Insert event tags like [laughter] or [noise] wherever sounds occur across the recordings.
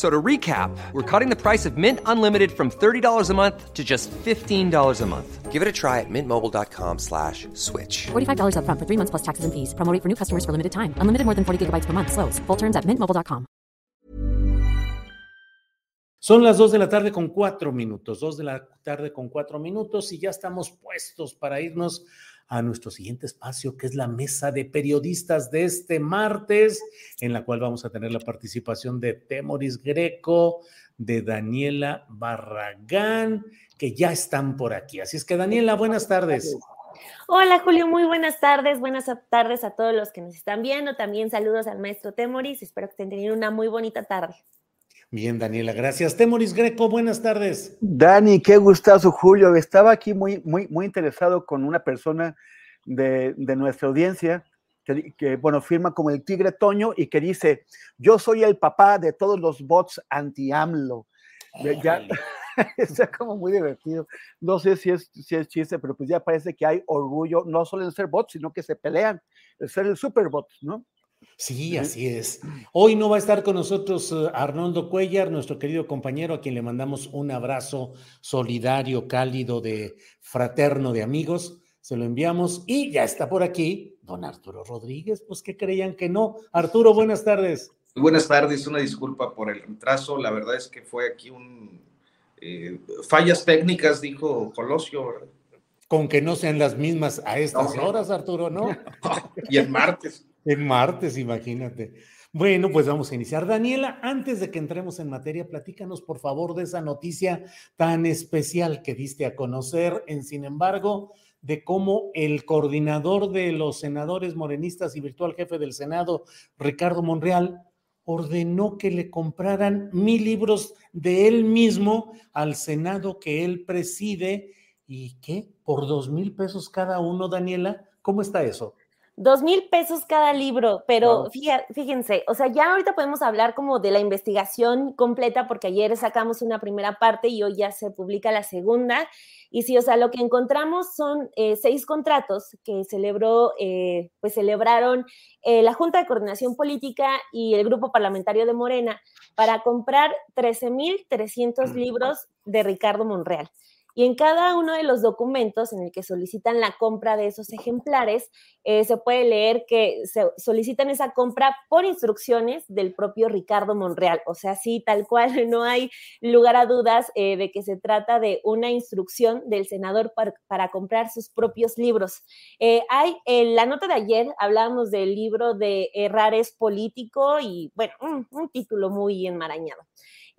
So to recap, we're cutting the price of Mint Unlimited from $30 a month to just $15 a month. Give it a try at mintmobile.com slash switch. $45 up front for three months plus taxes and fees. Promo rate for new customers for limited time. Unlimited more than 40 gigabytes per month. Slows. Full terms at mintmobile.com. Son las 2 de la tarde con 4 minutos. 2 de la tarde con 4 minutos y ya estamos puestos para irnos a nuestro siguiente espacio, que es la mesa de periodistas de este martes, en la cual vamos a tener la participación de Temoris Greco, de Daniela Barragán, que ya están por aquí. Así es que, Daniela, buenas tardes. Hola Julio, muy buenas tardes. Buenas tardes a todos los que nos están viendo. También saludos al maestro Temoris. Espero que estén teniendo una muy bonita tarde. Bien, Daniela, gracias. Temoris Greco, buenas tardes. Dani, qué gustazo, Julio. Estaba aquí muy, muy, muy interesado con una persona de, nuestra audiencia que, bueno, firma como el Tigre Toño y que dice, yo soy el papá de todos los bots anti-AMLO. Ya, [laughs] está como muy divertido. No sé si es, si es chiste, pero pues ya parece que hay orgullo, no solo en ser bots, sino que se pelean, en ser el superbot, ¿no? Sí, así es. Hoy no va a estar con nosotros eh, Arnoldo Cuellar, nuestro querido compañero, a quien le mandamos un abrazo solidario, cálido, de fraterno, de amigos. Se lo enviamos y ya está por aquí don Arturo Rodríguez. Pues que creían que no. Arturo, buenas tardes. buenas tardes, una disculpa por el retraso. La verdad es que fue aquí un eh, fallas técnicas, dijo Colosio. Con que no sean las mismas a estas horas, Arturo, ¿no? [laughs] y el martes. En martes, imagínate. Bueno, pues vamos a iniciar. Daniela, antes de que entremos en materia, platícanos por favor de esa noticia tan especial que diste a conocer, en sin embargo, de cómo el coordinador de los senadores morenistas y virtual jefe del Senado, Ricardo Monreal, ordenó que le compraran mil libros de él mismo al Senado que él preside. ¿Y qué? ¿Por dos mil pesos cada uno, Daniela? ¿Cómo está eso? Dos mil pesos cada libro, pero fíjense, o sea, ya ahorita podemos hablar como de la investigación completa, porque ayer sacamos una primera parte y hoy ya se publica la segunda. Y sí, o sea, lo que encontramos son eh, seis contratos que celebró, eh, pues celebraron eh, la Junta de Coordinación Política y el Grupo Parlamentario de Morena para comprar 13.300 libros de Ricardo Monreal. Y en cada uno de los documentos en el que solicitan la compra de esos ejemplares, eh, se puede leer que se solicitan esa compra por instrucciones del propio Ricardo Monreal. O sea, sí, tal cual, [laughs] no hay lugar a dudas eh, de que se trata de una instrucción del senador para, comprar sus propios libros. Eh, hay en la nota de ayer, hablábamos del libro de Errares Político y, bueno, un título muy enmarañado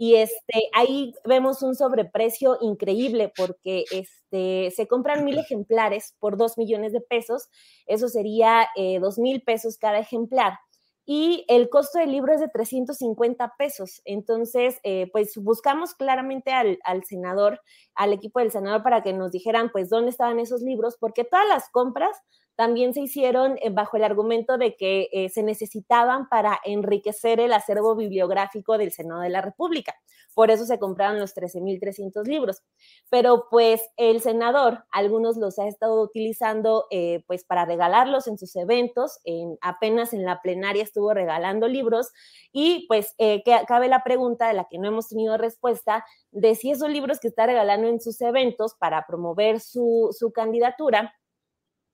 y este, ahí vemos un sobreprecio increíble porque este, se compran mil ejemplares por dos millones de pesos, eso sería eh, dos mil pesos cada ejemplar. Y el costo del libro es de 350 pesos. Entonces, eh, pues buscamos claramente al, al senador, al equipo del senador, para que nos dijeran, pues, dónde estaban esos libros, porque todas las compras también se hicieron eh, bajo el argumento de que eh, se necesitaban para enriquecer el acervo bibliográfico del Senado de la República. Por eso se compraron los 13.300 libros. Pero pues el senador, algunos los ha estado utilizando eh, pues para regalarlos en sus eventos, en, apenas en la plenaria estuvo regalando libros y pues que, cabe la pregunta de la que no hemos tenido respuesta de si esos libros que está regalando en sus eventos para promover su, su candidatura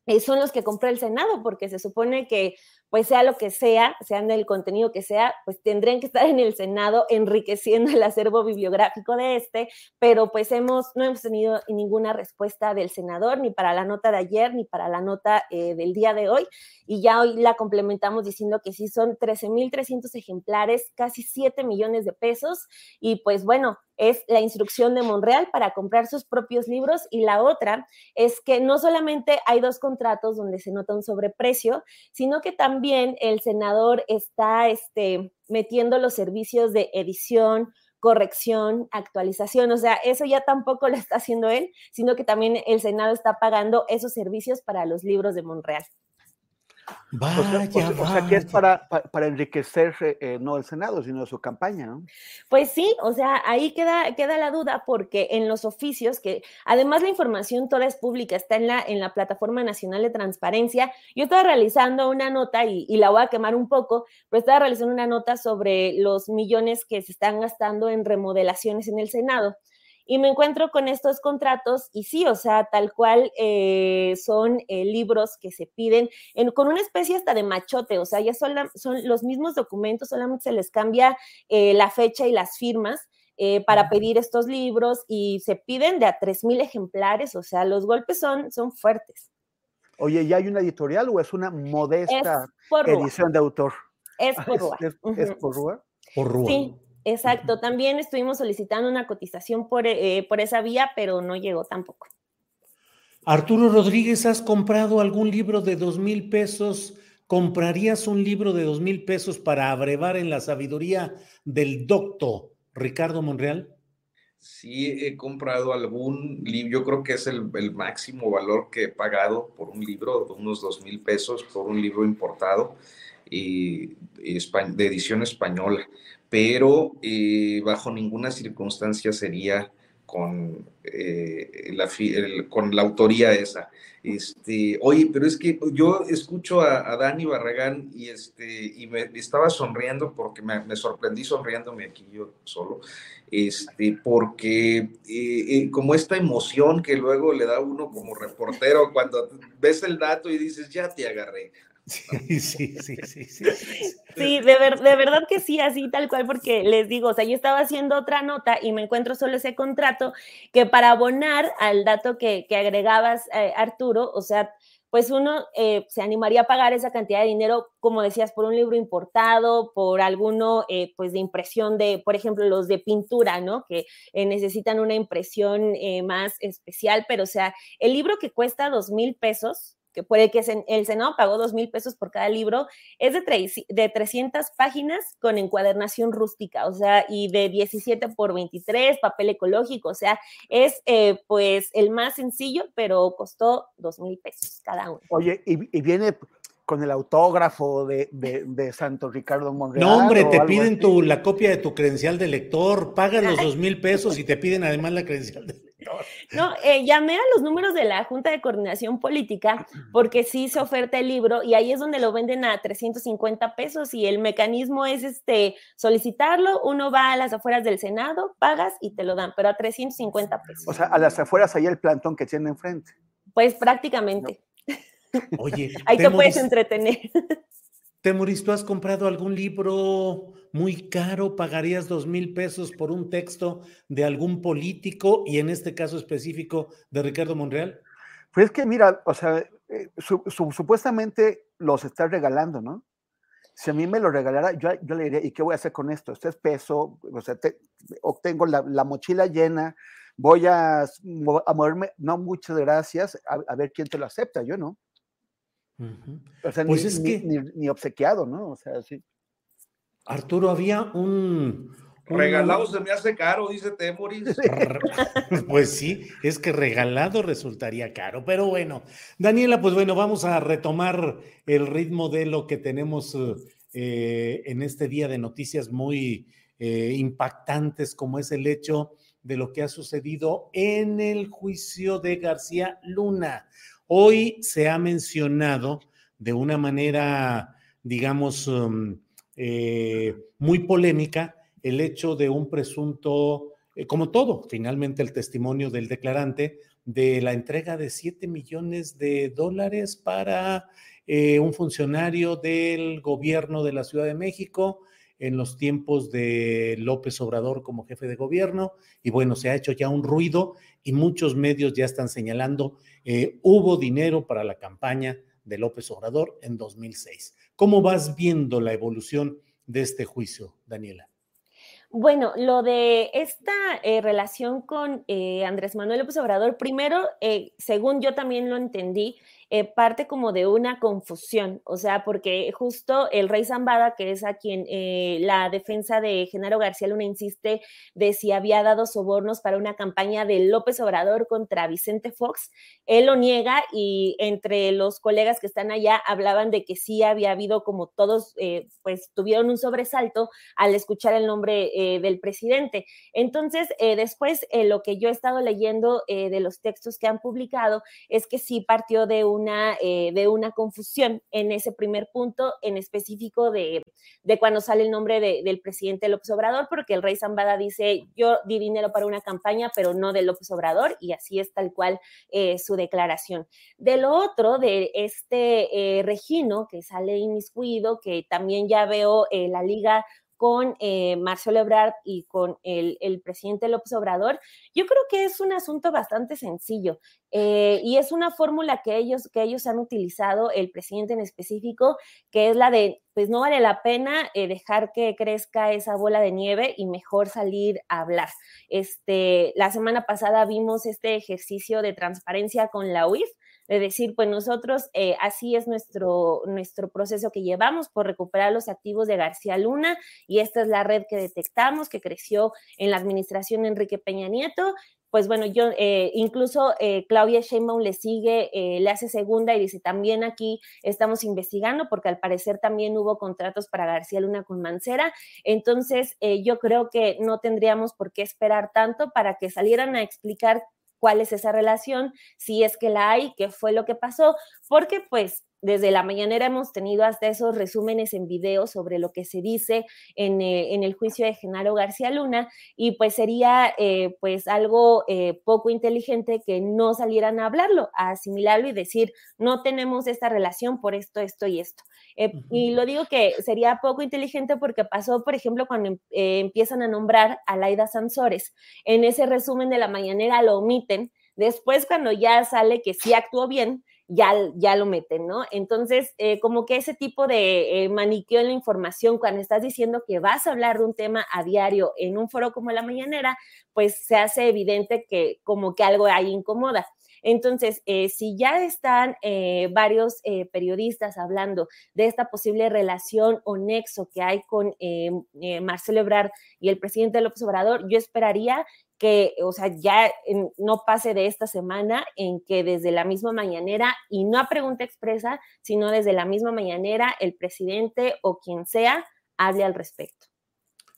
eh, son los que compró el Senado, porque se supone que pues sea lo que sea, sean del contenido que sea, pues tendrían que estar en el Senado enriqueciendo el acervo bibliográfico de este, pero pues hemos, no hemos tenido ninguna respuesta del senador, ni para la nota de ayer, ni para la nota eh, del día de hoy, y ya hoy la complementamos diciendo que sí son 13.300 ejemplares, casi 7 millones de pesos, y pues bueno, es la instrucción de Monreal para comprar sus propios libros y la otra es que no solamente hay dos contratos donde se nota un sobreprecio, sino que también el senador está este, metiendo los servicios de edición, corrección, actualización, o sea, eso ya tampoco lo está haciendo él, sino que también el Senado está pagando esos servicios para los libros de Monreal. Vaya, o, sea, que es para, para, enriquecer eh, no el Senado, sino su campaña, ¿no? Pues sí, o sea, ahí queda, queda la duda porque en los oficios, que además la información toda es pública, está en la, en la Plataforma Nacional de Transparencia, yo estaba realizando una nota y, y la voy a quemar un poco, pero estaba realizando una nota sobre los millones que se están gastando en remodelaciones en el Senado y me encuentro con estos contratos y sí, o sea, tal cual eh, son eh, libros que se piden con una especie hasta de machote, o sea, ya son, son los mismos documentos, solamente se les cambia eh, la fecha y las firmas. para pedir estos libros y se piden de a 3.000 ejemplares, o sea, los golpes son, son fuertes. Oye, ¿ya hay una editorial o es una modesta edición de autor? Es por Rúa. ¿Es, por Rúa? Por Rúa. Sí, Exacto, también estuvimos solicitando una cotización por, eh, por esa vía, pero no llegó tampoco. Arturo Rodríguez, ¿has comprado algún libro de dos mil pesos? ¿Comprarías un libro de dos mil pesos para abrevar en la sabiduría del doctor Ricardo Monreal? Sí, he comprado algún libro, yo creo que es el, el, máximo valor que he pagado por un libro, de unos dos mil pesos por un libro importado y de edición española pero eh, bajo ninguna circunstancia sería con, eh, la, con la autoría esa. Este, oye, pero es que yo escucho a, Dani Barragán y, este, y me estaba sonriendo porque me, sorprendí sonriéndome aquí yo solo, este, porque eh, como esta emoción que luego le da uno como reportero cuando ves el dato y dices, ya te agarré. Sí, sí, sí, sí. Sí, sí de, de verdad que sí, así tal cual, porque les digo, o sea, yo estaba haciendo otra nota y me encuentro solo ese contrato que para abonar al dato que, que agregabas, eh, Arturo, o sea, pues uno eh, se animaría a pagar esa cantidad de dinero, como decías, por un libro importado, por alguno, eh, pues de impresión de, por ejemplo, los de pintura, ¿no? Que necesitan una impresión más especial, pero o sea, el libro que cuesta dos mil pesos, que puede que el Senado pagó dos mil pesos por cada libro, es de, de 300 páginas con encuadernación rústica, o sea, y de 17 por 23, papel ecológico, o sea, es eh, pues el más sencillo, pero costó dos mil pesos cada uno. Oye, y, viene con el autógrafo de, de, Santo Ricardo Monreal. No, hombre, te piden tu, la copia de tu credencial de lector, pagan los [laughs] dos mil pesos y te piden además la credencial de lector. No, eh, llamé a los números de la Junta de Coordinación Política porque sí se oferta el libro y ahí es donde lo venden a 350 pesos y el mecanismo es este solicitarlo, uno va a las afueras del Senado, pagas y te lo dan, pero a 350 pesos. O sea, a las afueras hay el plantón que tiene enfrente. Pues prácticamente. [laughs] Oye, ahí te puedes entretener. Temuris, ¿tú has comprado algún libro muy caro? ¿Pagarías dos mil pesos por un texto de algún político y en este caso específico de Ricardo Monreal? Pues es que mira, o sea, eh, supuestamente los está regalando, ¿no? Si a mí me lo regalara, yo, le diría, ¿y qué voy a hacer con esto? Esto es peso, o sea, obtengo la, mochila llena, voy a moverme, no, muchas gracias, a ver quién te lo acepta, yo no pues ni, es que... Ni, obsequiado, ¿no? O sea, sí. Arturo, había un. Regalado se me hace caro, dice Temoris. [laughs] pues sí, es que regalado resultaría caro. Pero bueno, Daniela, pues bueno, vamos a retomar el ritmo de lo que tenemos eh, en este día de noticias muy eh, impactantes, como es el hecho de lo que ha sucedido en el juicio de García Luna. Hoy se ha mencionado de una manera, digamos, um, eh, muy polémica el hecho de un presunto como todo, finalmente el testimonio del declarante de la entrega de 7 millones de dólares para un funcionario del gobierno de la Ciudad de México en los tiempos de López Obrador como jefe de gobierno. Y bueno, se ha hecho ya un ruido y muchos medios ya están señalando, eh, hubo dinero para la campaña de López Obrador en 2006. ¿Cómo vas viendo la evolución de este juicio, Daniela? Bueno, lo de esta eh, relación con eh, Andrés Manuel López Obrador, primero, según yo también lo entendí, eh, parte como de una confusión, o sea, porque justo el rey Zambada, que es a quien eh, la defensa de Genaro García Luna insiste de si había dado sobornos para una campaña de López Obrador contra Vicente Fox, él lo niega y entre los colegas que están allá hablaban de que sí había habido como todos, eh, pues tuvieron un sobresalto al escuchar el nombre del presidente. Entonces, después, lo que yo he estado leyendo de los textos que han publicado es que sí partió de un una, eh, de una confusión en ese primer punto en específico de, de cuando sale el nombre del presidente López Obrador, porque el rey Zambada dice, yo di dinero para una campaña, pero no de López Obrador, y así es tal cual eh, su declaración. De lo otro, de este eh, Regino que sale inmiscuido, que también ya veo la liga con eh, Marcelo Ebrard y con el, presidente López Obrador, yo creo que es un asunto bastante sencillo eh, y es una fórmula que ellos, que ellos han utilizado, el presidente en específico, que es la de, pues no vale la pena eh, dejar que crezca esa bola de nieve y mejor salir a hablar. Este, la semana pasada vimos este ejercicio de transparencia con la UIF, de decir, pues nosotros eh, así es nuestro, nuestro proceso que llevamos por recuperar los activos de García Luna y esta es la red que detectamos que creció en la administración Enrique Peña Nieto. Pues bueno, yo eh, incluso eh, Claudia Sheinbaum le sigue, le hace segunda y dice también aquí estamos investigando porque al parecer también hubo contratos para García Luna con Mancera. Entonces yo creo que no tendríamos por qué esperar tanto para que salieran a explicar cuál es esa relación, si es que la hay, qué fue lo que pasó, porque pues desde la mañanera hemos tenido hasta esos resúmenes en video sobre lo que se dice en, eh, el juicio de Genaro García Luna y pues sería eh, pues algo eh, poco inteligente que no salieran a hablarlo, a asimilarlo y decir no tenemos esta relación por esto, esto y esto. Y lo digo que sería poco inteligente porque pasó, por ejemplo, cuando em, empiezan a nombrar a Laida Sansores. En ese resumen de la mañanera lo omiten. Después, cuando ya sale que sí actuó bien, ya, ya lo meten, ¿no? Entonces, eh, como que ese tipo de eh, maniqueo en la información, cuando estás diciendo que vas a hablar de un tema a diario en un foro como la mañanera, pues se hace evidente que como que algo ahí incomoda. Entonces, eh, si ya están varios periodistas hablando de esta posible relación o nexo que hay con Marcelo Ebrard y el presidente López Obrador, yo esperaría que, o sea, ya no pase de esta semana en que desde la misma mañanera, y no a pregunta expresa, sino desde la misma mañanera, el presidente o quien sea hable al respecto.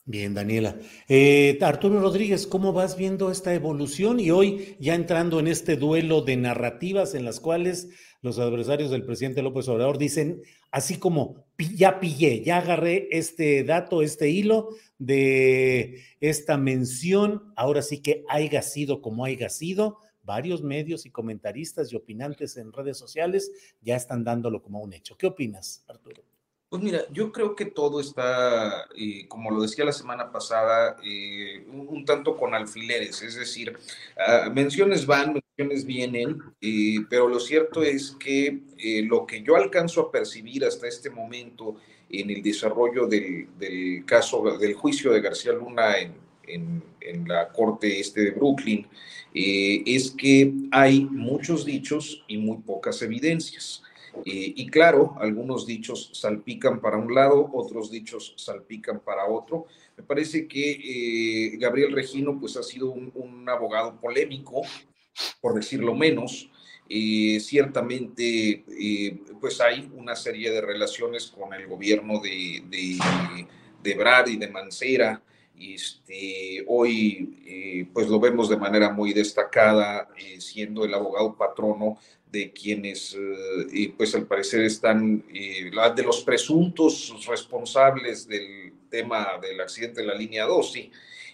Bien, Daniela. Eh, Arturo Rodríguez, ¿cómo vas viendo esta evolución? Y hoy ya entrando en este duelo de narrativas en las cuales los adversarios del presidente López Obrador dicen, así como ya pillé, ya agarré este dato, este hilo de esta mención, ahora sí que haya sido como haya sido, varios medios y comentaristas y opinantes en redes sociales ya están dándolo como un hecho. ¿Qué opinas, Arturo? Pues mira, yo creo que todo está, eh, como lo decía la semana pasada, eh, un, tanto con alfileres, es decir, ah, menciones van, menciones vienen, eh, pero lo cierto es que lo que yo alcanzo a percibir hasta este momento en el desarrollo del, caso, del juicio de García Luna en la corte este de Brooklyn, es que hay muchos dichos y muy pocas evidencias. Eh, y claro, algunos dichos salpican para un lado, otros dichos salpican para otro. Me parece que eh, Gabriel Regino pues ha sido un, abogado polémico, por decirlo menos. Eh, ciertamente pues hay una serie de relaciones con el gobierno de, de, de Brad y de Mancera. Este, hoy pues lo vemos de manera muy destacada siendo el abogado patrono de quienes, eh, pues al parecer están, eh, de los presuntos responsables del tema del accidente de la línea 2, sí.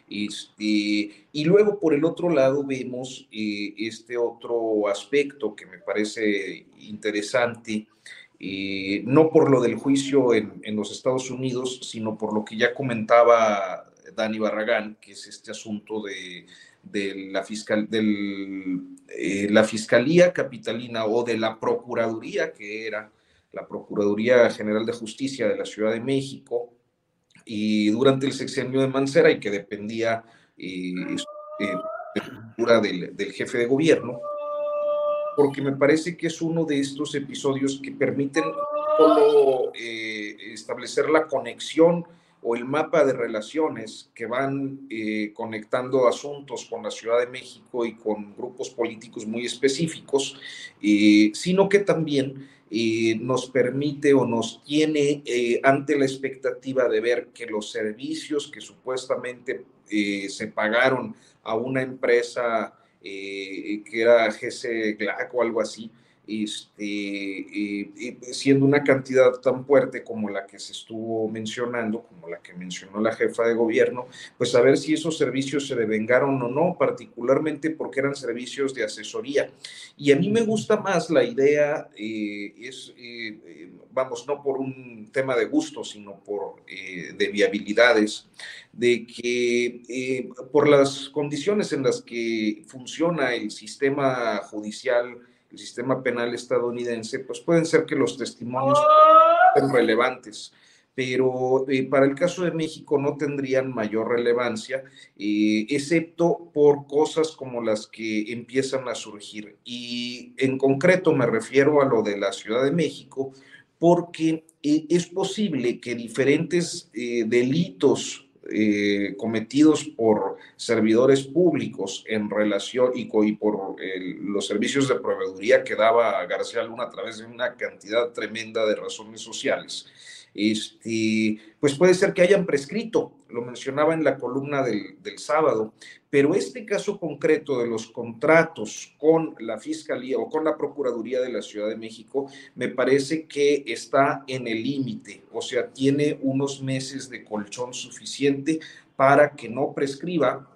Este, y luego por el otro lado vemos este otro aspecto que me parece interesante, no por lo del juicio en, en, los Estados Unidos, sino por lo que ya comentaba Dani Barragán, que es este asunto de, de la, fiscal, del, eh, la Fiscalía Capitalina o de la Procuraduría, que era la Procuraduría General de Justicia de la Ciudad de México, y durante el sexenio de Mancera y que dependía eh, eh, del, del, jefe de gobierno, porque me parece que es uno de estos episodios que permiten solo eh, establecer la conexión o el mapa de relaciones que van eh, conectando asuntos con la Ciudad de México y con grupos políticos muy específicos, eh, sino que también eh, nos permite o nos tiene ante la expectativa de ver que los servicios que supuestamente se pagaron a una empresa que era GC Glac o algo así, este, siendo una cantidad tan fuerte como la que se estuvo mencionando, como la que mencionó la jefa de gobierno, pues a ver si esos servicios se devengaron o no, particularmente porque eran servicios de asesoría. Y a mí me gusta más la idea, eh, es, eh, eh, vamos, no por un tema de gusto, sino por de viabilidades, de que por las condiciones en las que funciona el sistema judicial, el sistema penal estadounidense, pues pueden ser que los testimonios sean relevantes, pero eh, para el caso de México no tendrían mayor relevancia, eh, excepto por cosas como las que empiezan a surgir. Y en concreto me refiero a lo de la Ciudad de México, porque eh, es posible que diferentes delitos eh, cometidos por servidores públicos en relación y, por los servicios de proveeduría que daba García Luna a través de una cantidad tremenda de razones sociales este, pues puede ser que hayan prescrito, lo mencionaba en la columna del, sábado, pero este caso concreto de los contratos con la Fiscalía o con la Procuraduría de la Ciudad de México me parece que está en el límite, o sea, tiene unos meses de colchón suficiente para que no prescriba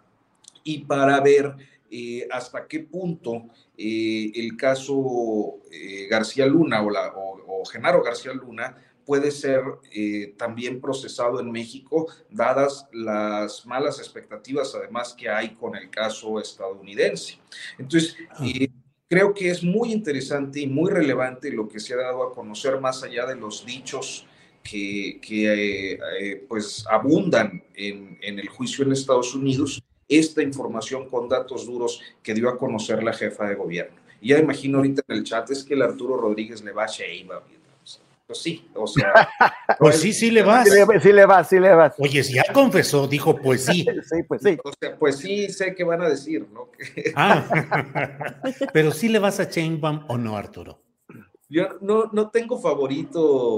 y para ver eh, hasta qué punto eh, el caso eh, García Luna o, la, o Genaro García Luna puede ser eh, también procesado en México, dadas las malas expectativas además que hay con el caso estadounidense. Entonces, eh, creo que es muy interesante y muy relevante lo que se ha dado a conocer más allá de los dichos que, eh, pues abundan en, en el juicio en Estados Unidos, esta información con datos duros que dio a conocer la jefa de gobierno. Y ya imagino ahorita en el chat es que el Arturo Rodríguez le va a Sheinbaum pues sí, o sea. [laughs] pues sí, sí le vas. Sí le, vas, sí le vas. Oye, si ya confesó, dijo, pues sí. [laughs] sí, pues sí. O sea, pues sí, sé que van a decir, ¿no? [laughs] ah, pero sí le vas a Chainbaum o no, Arturo. Yo no, no tengo favorito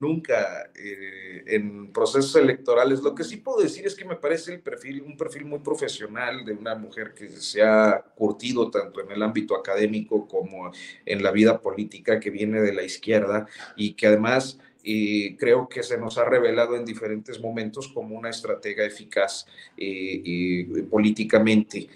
nunca eh, en procesos electorales. Lo que sí puedo decir es que me parece el perfil, un perfil muy profesional de una mujer que se ha curtido tanto en el ámbito académico como en la vida política, que viene de la izquierda y que además eh, creo que se nos ha revelado en diferentes momentos como una estratega eficaz eh, políticamente.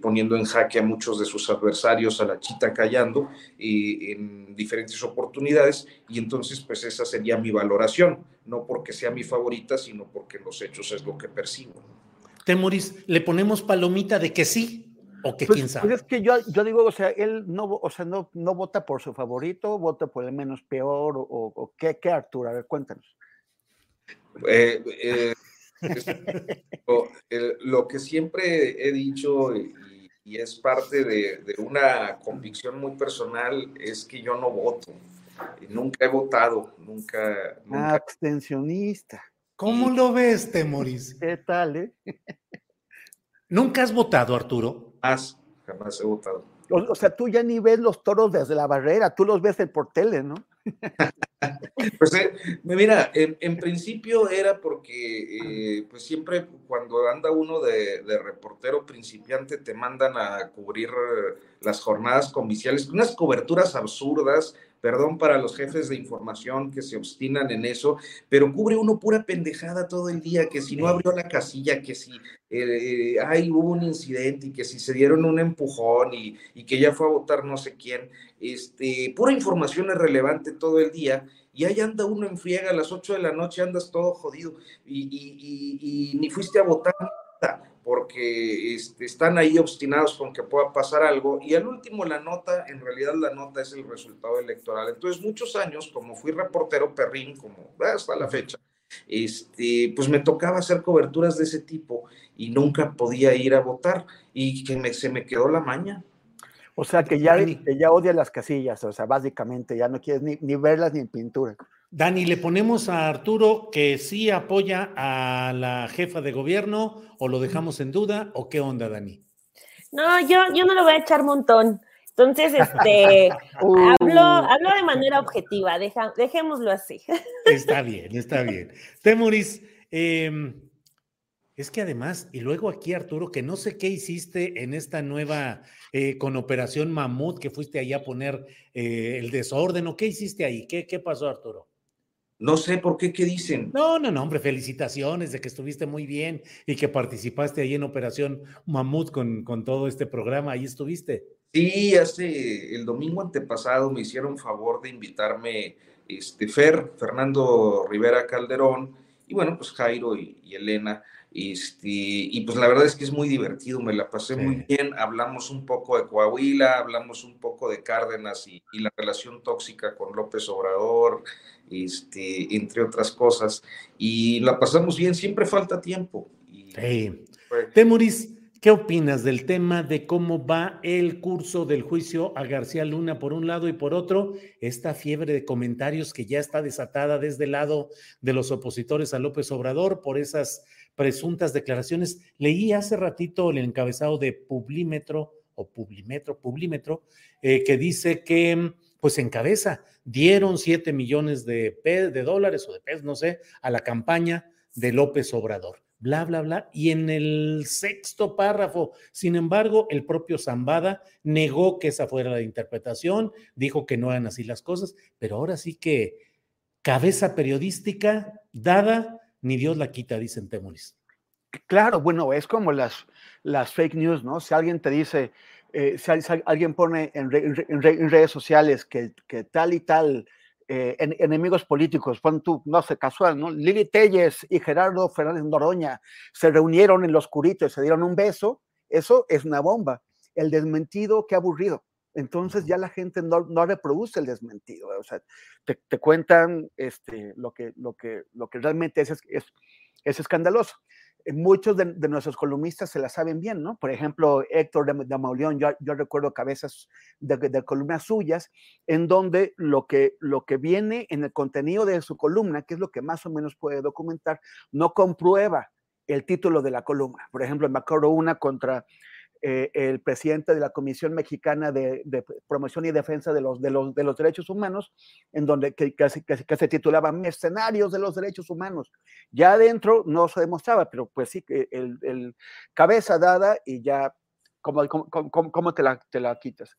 Poniendo en jaque a muchos de sus adversarios, a la chita callando en diferentes oportunidades y entonces pues esa sería mi valoración, no porque sea mi favorita, sino porque los hechos es lo que percibo. Temoris, ¿le ponemos palomita de que sí o que pues, quién sabe? Pues es que yo, yo digo, o sea, él no, o sea, no, no vota por su favorito, vota por el menos peor o, o ¿qué, qué, Arturo? A ver, cuéntanos. Eh, eh, [laughs] lo que siempre he dicho y, y es parte de, de, una convicción muy personal, es que yo no voto. Nunca he votado, nunca. nunca. Abstencionista. ¿Cómo lo ves, Temoris? ¿Qué tal, eh? ¿Nunca has votado, Arturo? Jamás, jamás he votado. O, o, sea, tú ya ni ves los toros desde la barrera, tú los ves por tele, ¿no? [laughs] [laughs] pues eh, mira, en, en, principio era porque eh, pues siempre cuando anda uno de, de, reportero principiante te mandan a cubrir las jornadas comiciales, unas coberturas absurdas, Perdón para los jefes de información que se obstinan en eso, pero cubre uno pura pendejada todo el día, que si no abrió la casilla, que si eh, hubo un incidente y que si se dieron un empujón y, y, que ya fue a votar no sé quién, este, pura información es relevante todo el día y ahí anda uno en friega a las 8 de la noche, andas todo jodido y, ni fuiste a votar porque este, están ahí obstinados con que pueda pasar algo y al último la nota, en realidad la nota es el resultado electoral. Entonces muchos años, como fui reportero perrín, como hasta la fecha, este, pues me tocaba hacer coberturas de ese tipo y nunca podía ir a votar y que me, se me quedó la maña. O sea, que ya, que ya odia las casillas, o sea, básicamente ya no quieres ni, ni verlas ni en pintura. Dani, ¿le ponemos a Arturo que sí apoya a la jefa de gobierno o lo dejamos en duda o qué onda, Dani? No, yo, yo no lo voy a echar montón. Entonces, este, [laughs] hablo, hablo de manera objetiva, dejémoslo así. [laughs] Está bien, está bien. Temuris, em, es que además, y luego aquí Arturo, que no sé qué hiciste en esta nueva, eh, con Operación Mamut, que fuiste ahí a poner eh, el desorden, o qué hiciste ahí, ¿Qué, qué pasó Arturo? No sé por qué, ¿qué dicen? No, no, no, hombre, felicitaciones de que estuviste muy bien y que participaste ahí en Operación Mamut con, con todo este programa, ahí estuviste. Sí, hace el domingo antepasado me hicieron favor de invitarme este Fer, Fernando Rivera Calderón, y bueno, pues Jairo y, Elena. Este, y pues la verdad es que es muy divertido, me la pasé muy bien. Hablamos un poco de Coahuila, hablamos un poco de Cárdenas y, y la relación tóxica con López Obrador, este, entre otras cosas. Y la pasamos bien, siempre falta tiempo. Y, Temuris, ¿qué opinas del tema de cómo va el curso del juicio a García Luna por un lado y por otro, esta fiebre de comentarios que ya está desatada desde el lado de los opositores a López Obrador por esas presuntas declaraciones? Leí hace ratito el encabezado de Publímetro o Publimetro, Publímetro, eh, que dice que pues encabeza. Dieron 7 millones de, de dólares o de pesos, no sé, a la campaña de López Obrador. Bla, bla, bla. Y en el sexto párrafo, sin embargo, el propio Zambada negó que esa fuera la interpretación, dijo que no eran así las cosas, pero ahora sí que cabeza periodística dada, ni Dios la quita, dicen Temuris. Claro, bueno, es como las, las fake news, ¿no? Si alguien te dice, eh, si, alguien pone en, redes sociales que, tal y tal eh, enemigos políticos, pon tú, no sé, casual, ¿no? Lili Telles y Gerardo Fernández Noroña se reunieron en los curitos y se dieron un beso, eso es una bomba. El desmentido, qué aburrido. Entonces ya la gente no, no reproduce el desmentido, o sea, te, cuentan este, lo, que, lo, que, lo que realmente es, es, es escandaloso. Eh, muchos de, nuestros columnistas se la saben bien, ¿no? Por ejemplo, Héctor de, de yo, recuerdo cabezas de, columnas suyas, en donde lo que, lo que viene en el contenido de su columna, que es lo que más o menos puede documentar, no comprueba el título de la columna. Por ejemplo, me acuerdo una contra eh, el presidente de la Comisión Mexicana de, Promoción y Defensa de los, de los, de los Derechos Humanos, en donde que, que, se titulaba Escenarios de los Derechos Humanos. Ya adentro no se demostraba, pero pues sí, el, el cabeza dada y ya, ¿cómo, cómo, te, la, te la quitas?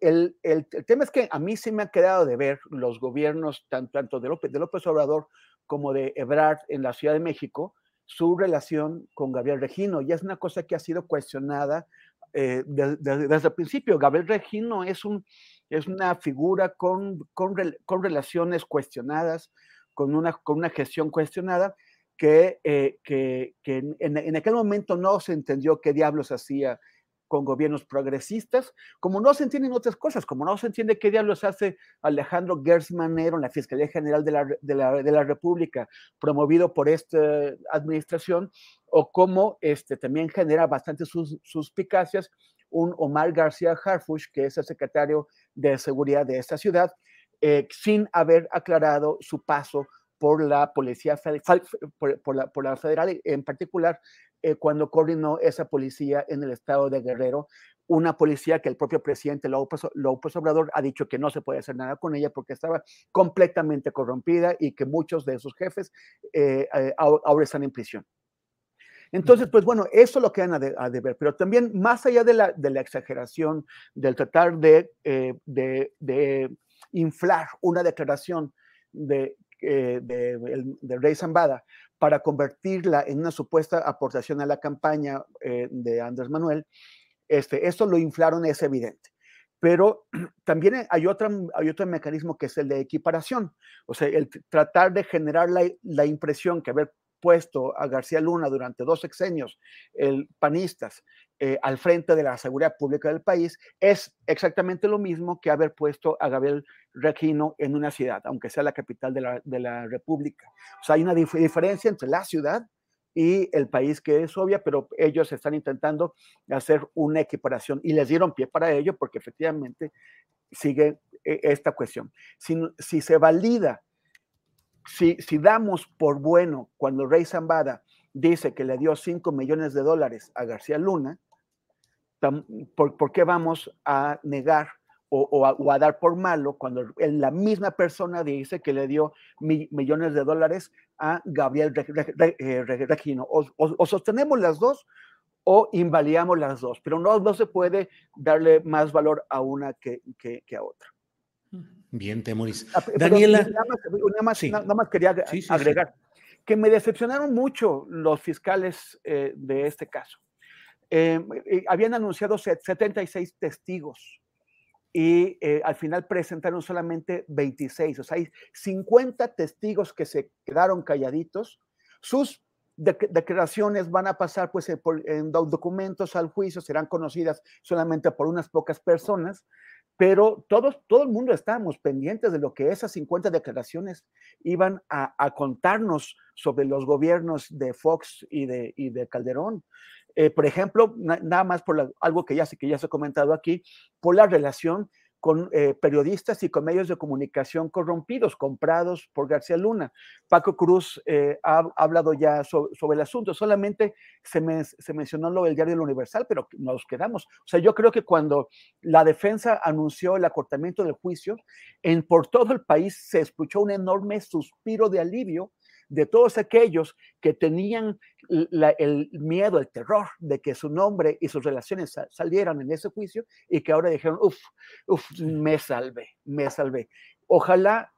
El, el, el, tema es que a mí sí me ha quedado de ver los gobiernos, tanto, tanto de, López, de López Obrador como de Ebrard en la Ciudad de México, su relación con Gabriel Regino. Y es una cosa que ha sido cuestionada eh, desde el principio. Gabriel Regino es, un, es una figura con, con, relaciones cuestionadas, con una, con una gestión cuestionada, que, eh, que, en, en, aquel momento no se entendió qué diablos hacía con gobiernos progresistas, como no se entienden otras cosas, como no se entiende qué diablos hace Alejandro Gersmanero en la Fiscalía General de la, de la, de la República, promovido por esta administración, o cómo este, también genera bastantes sus, suspicacias un Omar García Harfush, que es el secretario de Seguridad de esta ciudad, eh, sin haber aclarado su paso por la policía por, por, la, por la federal, en particular eh, cuando coordinó esa policía en el estado de Guerrero, una policía que el propio presidente López, López, Obrador ha dicho que no se puede hacer nada con ella porque estaba completamente corrompida y que muchos de sus jefes eh, eh, ahora están en prisión. Entonces, pues bueno, eso lo quedan a, de, ver, pero también más allá de la, de la exageración, del tratar de, de, inflar una declaración de, eh, de, Rey Zambada para convertirla en una supuesta aportación a la campaña eh, de Andrés Manuel, este, esto lo inflaron, es evidente. Pero [clears throat] también hay, otra, hay otro mecanismo que es el de equiparación, o sea, el tratar de generar la, la impresión que haber puesto a García Luna durante dos sexenios, el panistas, eh, al frente de la seguridad pública del país, es exactamente lo mismo que haber puesto a Gabriel Requino en una ciudad, aunque sea la capital de la, República. O sea, hay una diferencia entre la ciudad y el país que es obvia, pero ellos están intentando hacer una equiparación y les dieron pie para ello porque efectivamente sigue eh, esta cuestión. Si se valida si, damos por bueno cuando Rey Zambada dice que le dio 5 millones de dólares a García Luna, ¿por, qué vamos a negar o, a, dar por malo cuando la misma persona dice que le dio millones de dólares a Gabriel Regino? O, sostenemos las dos o invalidamos las dos, pero no se puede darle más valor a una que a otra. Bien, Temoris. Ah, Daniela. Nada más, quería agregar que me decepcionaron mucho los fiscales eh, de este caso. Em, eh, habían anunciado 76 testigos y eh, al final presentaron solamente 26, o sea, hay 50 testigos que se quedaron calladitos. Sus declaraciones van a pasar pues en documentos al juicio, serán conocidas solamente por unas pocas personas pero todos, todo el mundo estábamos pendientes de lo que esas 50 declaraciones iban a, contarnos sobre los gobiernos de Fox y de, y de Calderón. Eh, por ejemplo, nada más por algo que ya, que ya se ha comentado aquí, por la relación con eh, periodistas y con medios de comunicación corrompidos, comprados por García Luna. Paco Cruz eh, ha, hablado ya sobre el asunto, solamente se, se, mencionó lo del diario del Universal, pero nos quedamos. O sea, yo creo que cuando la defensa anunció el acortamiento del juicio, en, por todo el país se escuchó un enorme suspiro de alivio de todos aquellos que tenían el miedo, el terror de que su nombre y sus relaciones salieran en ese juicio y que ahora dijeron, uff, uff, me salvé, me salvé. Ojalá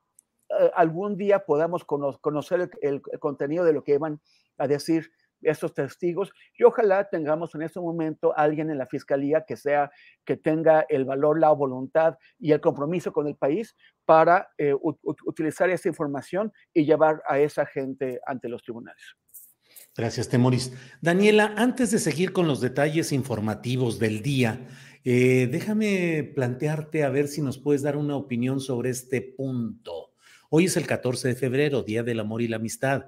eh, algún día podamos conocer el, contenido de lo que iban a decir estos testigos y ojalá tengamos en este momento alguien en la fiscalía que sea que tenga el valor, la voluntad y el compromiso con el país para eh, utilizar esa información y llevar a esa gente ante los tribunales. Gracias, Temoris. Daniela, antes de seguir con los detalles informativos del día, eh, déjame plantearte a ver si nos puedes dar una opinión sobre este punto. Hoy es el 14 de febrero, Día del Amor y la Amistad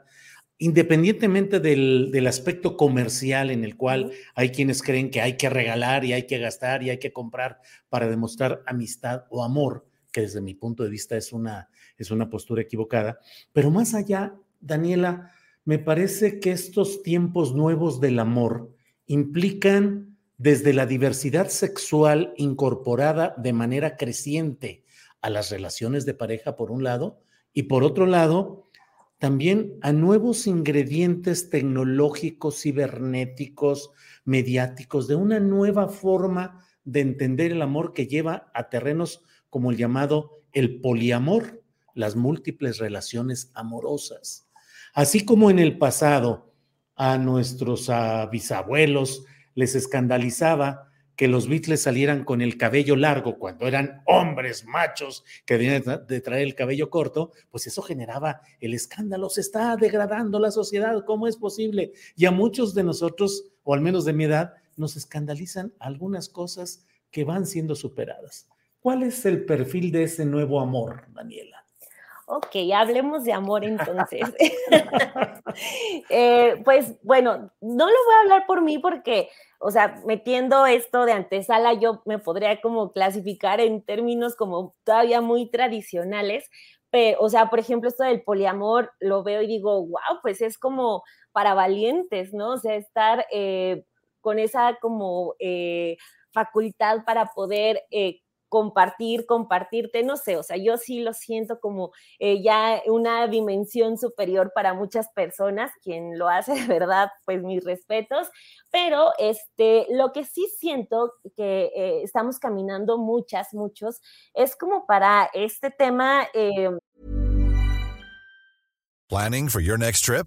independientemente del, aspecto comercial en el cual hay quienes creen que hay que regalar y hay que gastar y hay que comprar para demostrar amistad o amor, que desde mi punto de vista es una, es una postura equivocada. Pero más allá, Daniela, me parece que estos tiempos nuevos del amor implican desde la diversidad sexual incorporada de manera creciente a las relaciones de pareja, por un lado, y por otro lado, también a nuevos ingredientes tecnológicos, cibernéticos, mediáticos, de una nueva forma de entender el amor que lleva a terrenos como el llamado el poliamor, las múltiples relaciones amorosas. Así como en el pasado a nuestros bisabuelos les escandalizaba que los Beatles salieran con el cabello largo cuando eran hombres machos que debían de traer el cabello corto, pues eso generaba el escándalo. Se está degradando la sociedad, ¿cómo es posible? Y a muchos de nosotros, o al menos de mi edad, nos escandalizan algunas cosas que van siendo superadas. ¿Cuál es el perfil de ese nuevo amor, Daniela? Ok, hablemos de amor entonces. [laughs] [laughs] Eh, pues bueno, no lo voy a hablar por mí porque o sea, metiendo esto de antesala, yo me podría como clasificar en términos como todavía muy tradicionales, pero, o sea, por ejemplo, esto del poliamor lo veo y digo, wow, pues es como para valientes, ¿no? O sea, estar eh, con esa como eh, facultad para poder eh, compartir, compartirte, no sé, o sea, yo sí lo siento como eh, ya una dimensión superior para muchas personas, quien lo hace [laughs] de verdad, pues mis respetos, pero este, lo que sí siento que eh, estamos caminando muchas, muchos, es como para este tema. Eh, Planning for your next trip?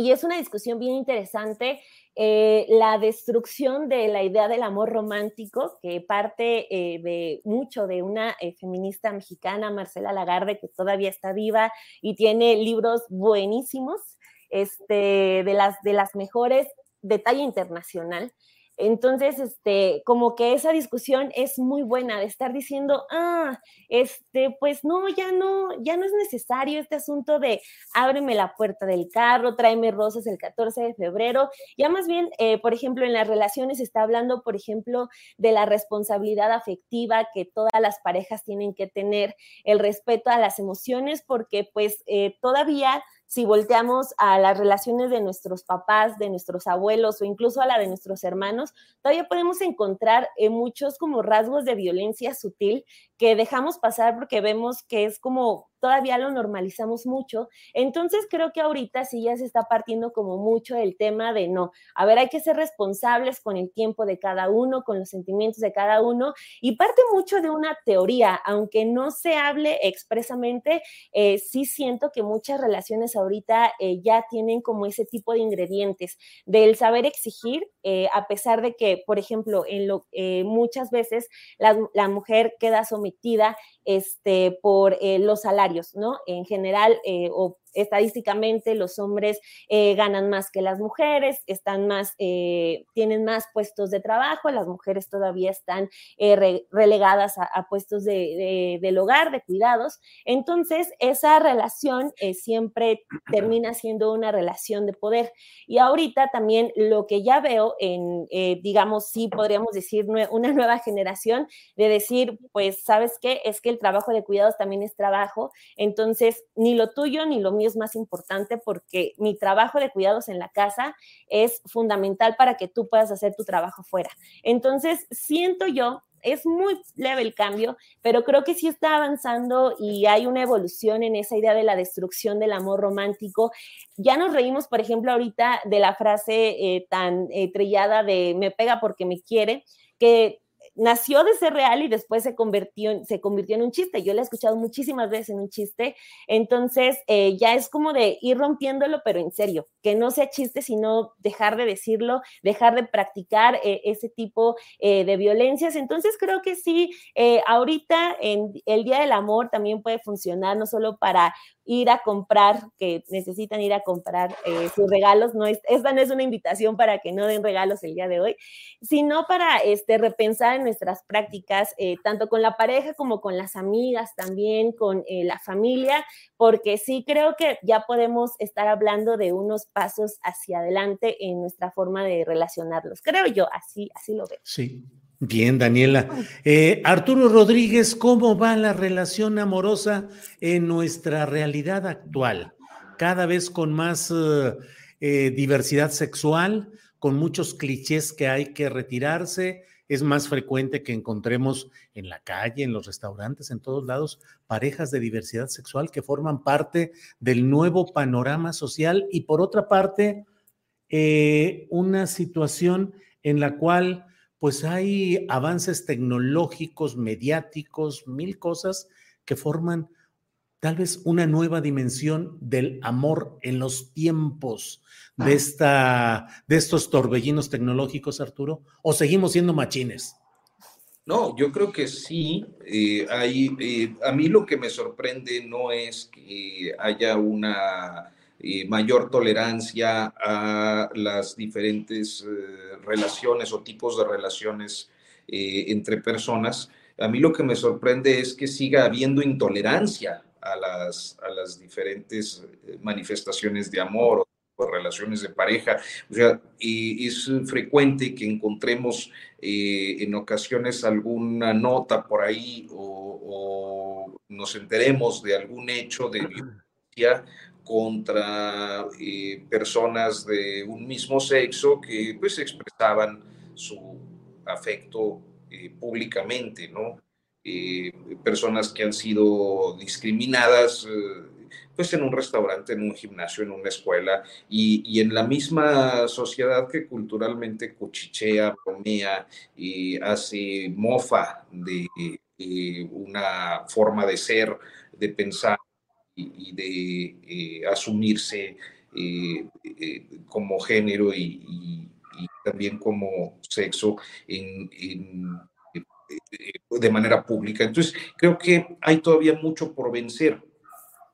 Y es una discusión bien interesante Eh, la destrucción de la idea del amor romántico, que parte eh, de mucho de una eh, feminista mexicana, Marcela Lagarde, que todavía está viva y tiene libros buenísimos, este, de, las, de las mejores de talla internacional. Entonces, este, como que esa discusión es muy buena de estar diciendo, ah, este, pues no, ya no, ya no es necesario este asunto de ábreme la puerta del carro, tráeme rosas el 14 de febrero. Ya más bien, eh, por ejemplo, en las relaciones está hablando, por ejemplo, de la responsabilidad afectiva que todas las parejas tienen que tener, el respeto a las emociones, porque pues eh, todavía si volteamos a las relaciones de nuestros papás, de nuestros abuelos o incluso a la de nuestros hermanos, todavía podemos encontrar eh, muchos como rasgos de violencia sutil que dejamos pasar porque vemos que es como todavía lo normalizamos mucho. Entonces creo que ahorita sí ya se está partiendo como mucho el tema de no, a ver, hay que ser responsables con el tiempo de cada uno, con los sentimientos de cada uno y parte mucho de una teoría, aunque no se hable expresamente, eh, sí siento que muchas relaciones ahorita eh, ya tienen como ese tipo de ingredientes del saber exigir, eh, a pesar de que, por ejemplo, en lo, muchas veces la, la mujer queda sometida este, por los salarios ¿no? En general, eh, o estadísticamente los hombres eh, ganan más que las mujeres, están más, eh, tienen más puestos de trabajo, las mujeres todavía están eh, relegadas a, puestos de, del hogar, de cuidados. Entonces, esa relación siempre termina siendo una relación de poder. Y ahorita también lo que ya veo en, digamos, sí podríamos decir una nueva generación de decir, pues, ¿sabes qué? Es que el trabajo de cuidados también es trabajo, entonces ni lo tuyo ni lo es más importante porque mi trabajo de cuidados en la casa es fundamental para que tú puedas hacer tu trabajo fuera. Entonces, siento yo es muy leve el cambio, pero creo que sí está avanzando y hay una evolución en esa idea de la destrucción del amor romántico. Ya nos reímos, por ejemplo, ahorita de la frase eh, tan eh, trillada de me pega porque me quiere, que nació de ser real y después se convirtió, se convirtió en un chiste. Yo lo he escuchado muchísimas veces en un chiste. Entonces, eh, ya es como de ir rompiéndolo, pero en serio, que no sea chiste, sino dejar de decirlo, dejar de practicar eh, ese tipo eh, de violencias. Entonces, creo que sí, ahorita en el Día del Amor también puede funcionar, no solo para ir a comprar, que necesitan ir a comprar sus regalos. No es, esta no es una invitación para que no den regalos el día de hoy, sino para este, repensar nuestras prácticas, eh, tanto con la pareja como con las amigas, también con eh, la familia, porque sí creo que ya podemos estar hablando de unos pasos hacia adelante en nuestra forma de relacionarlos. Creo yo, así, así lo veo. Sí, Bien, Daniela. Eh, Arturo Rodríguez, ¿cómo va la relación amorosa en nuestra realidad actual? Cada vez con más diversidad sexual, con muchos clichés que hay que retirarse. Es más frecuente que encontremos en la calle, en los restaurantes, en todos lados, parejas de diversidad sexual que forman parte del nuevo panorama social y por otra parte, una situación en la cual pues hay avances tecnológicos, mediáticos, mil cosas que forman tal vez una nueva dimensión del amor en los tiempos de, esta, de estos torbellinos tecnológicos, Arturo? ¿O seguimos siendo machines? No, yo creo que sí. Eh, hay, eh, a mí lo que me sorprende no es que haya una eh, mayor tolerancia a las diferentes relaciones o tipos de relaciones entre personas. A mí lo que me sorprende es que siga habiendo intolerancia a las, a las diferentes manifestaciones de amor o relaciones de pareja. O sea, es frecuente que encontremos eh, en ocasiones alguna nota por ahí o, nos enteremos de algún hecho de violencia contra eh, personas de un mismo sexo que pues expresaban su afecto eh, públicamente, ¿no? Personas que han sido discriminadas pues en un restaurante, en un gimnasio, en una escuela y, en la misma sociedad que culturalmente cuchichea, bromea y hace mofa de una forma de ser, de pensar y, de eh, asumirse eh, eh, como género y, también como sexo de manera pública. Entonces, creo que hay todavía mucho por vencer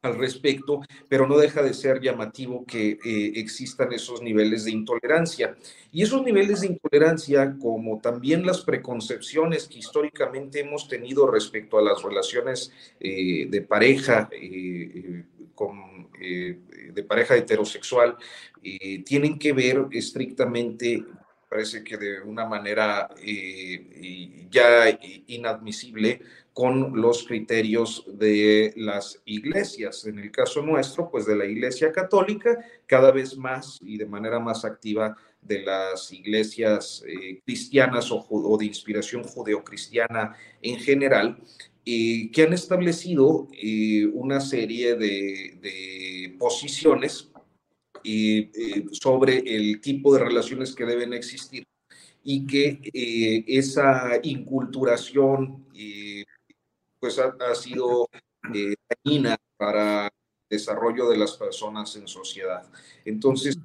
al respecto, pero no deja de ser llamativo que eh, existan esos niveles de intolerancia. Y esos niveles de intolerancia, como también las preconcepciones que históricamente hemos tenido respecto a las relaciones eh, de pareja, eh, de pareja heterosexual, tienen que ver estrictamente parece que de una manera ya inadmisible con los criterios de las iglesias. En el caso nuestro, pues de la Iglesia Católica, cada vez más y de manera más activa de las iglesias eh, cristianas o, de inspiración judeocristiana en general, eh, que han establecido eh, una serie de posiciones sobre el tipo de relaciones que deben existir y que esa inculturación pues ha, sido eh, dañina para el desarrollo de las personas en sociedad. Entonces,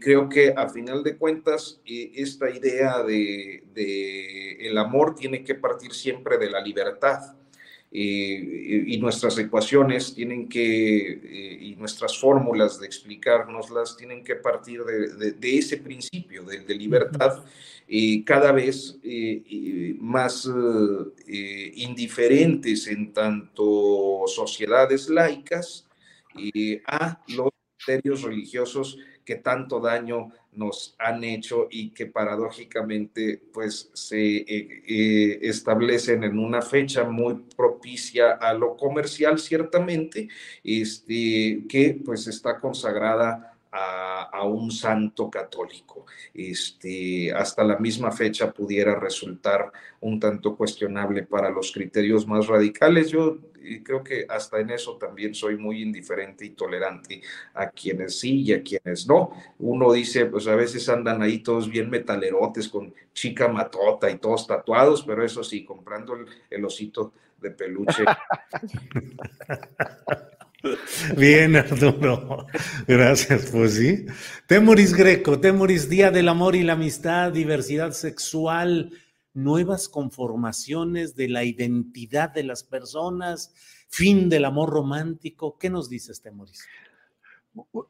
creo que a final de cuentas, eh, esta idea de, de, el amor tiene que partir siempre de la libertad. Eh, y nuestras ecuaciones tienen que, y nuestras fórmulas de explicárnoslas tienen que partir de, de, ese principio de, de libertad cada vez eh, más eh, indiferentes en tanto sociedades laicas a los criterios religiosos que tanto daño nos han hecho y que paradójicamente pues se eh, establecen en una fecha muy propicia a lo comercial ciertamente, este, que pues está consagrada a, un santo católico. Este, hasta la misma fecha pudiera resultar un tanto cuestionable para los criterios más radicales. Yo creo que hasta en eso también soy muy indiferente y tolerante a quienes sí y a quienes no. Uno dice, pues a veces andan ahí todos bien metalerotes con chica matota y todos tatuados, pero eso sí, comprando el osito de peluche. [laughs] Bien, Arturo. Gracias, pues sí. Temoris Greco, Temoris, Día del Amor y la Amistad, Diversidad Sexual, nuevas conformaciones de la identidad de las personas, fin del amor romántico. ¿Qué nos dices, Temoris?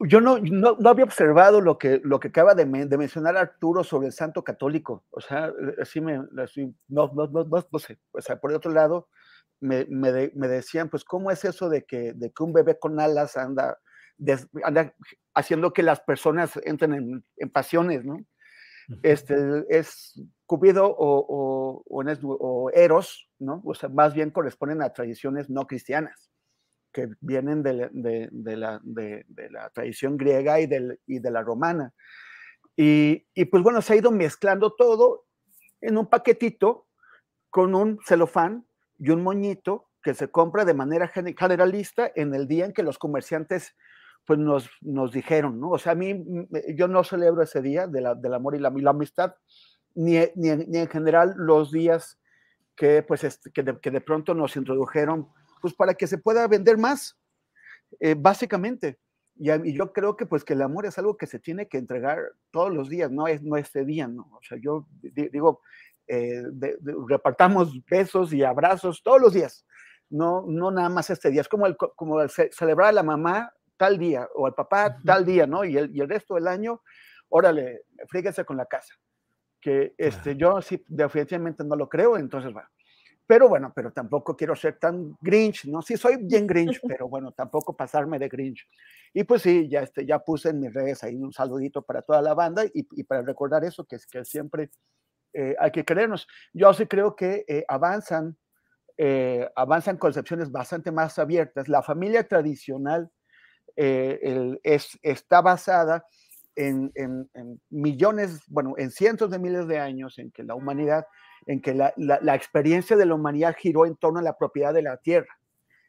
Yo no, no, había observado lo que, lo que acaba de, mencionar Arturo sobre el santo católico. O sea, así me, no, no, no, no, sé. O sea, por otro lado, me, me, decían, pues, ¿cómo es eso de que, de que un bebé con alas anda, anda haciendo que las personas entren en, en pasiones, ¿no? Este, es Cupido o, o, o, Eros, ¿no? O sea, más bien corresponden a tradiciones no cristianas, que vienen de, de, de, la, de la, tradición griega y, del, y de la romana. Y, y, pues bueno, se ha ido mezclando todo en un paquetito con un celofán y un moñito que se compra de manera generalista en el día en que los comerciantes pues nos, nos dijeron, ¿no? O sea, a mí, yo no celebro ese día del amor y la, amistad, ni, ni, ni, en general los días que, pues, que, de, que de pronto nos introdujeron, pues para que se pueda vender más, eh, básicamente. Y, y, yo creo que pues que el amor es algo que se tiene que entregar todos los días, no es no este día, ¿no? O sea, yo digo, eh, de, de, repartamos besos y abrazos todos los días, no, no nada más este día, es como, el, como el celebrar a la mamá tal día o al papá uh -huh. tal día, ¿no? Y el, y el resto del año, órale, fríguese con la casa. Que este, yo sí, definitivamente no lo creo, entonces, bueno. Pero bueno, pero tampoco quiero ser tan Grinch, ¿no? Sí, soy bien Grinch, [laughs] pero bueno, tampoco pasarme de Grinch. Y pues sí, ya, este, ya puse en mis redes ahí un saludito para toda la banda y, y para recordar eso, que, que siempre eh, hay que creernos. Yo sí creo que eh, avanzan, eh, avanzan concepciones bastante más abiertas. La familia tradicional el, es, está basada en, en, en, millones, bueno, en cientos de miles de años en que la humanidad, en que la, la, la, experiencia de la humanidad giró en torno a la propiedad de la tierra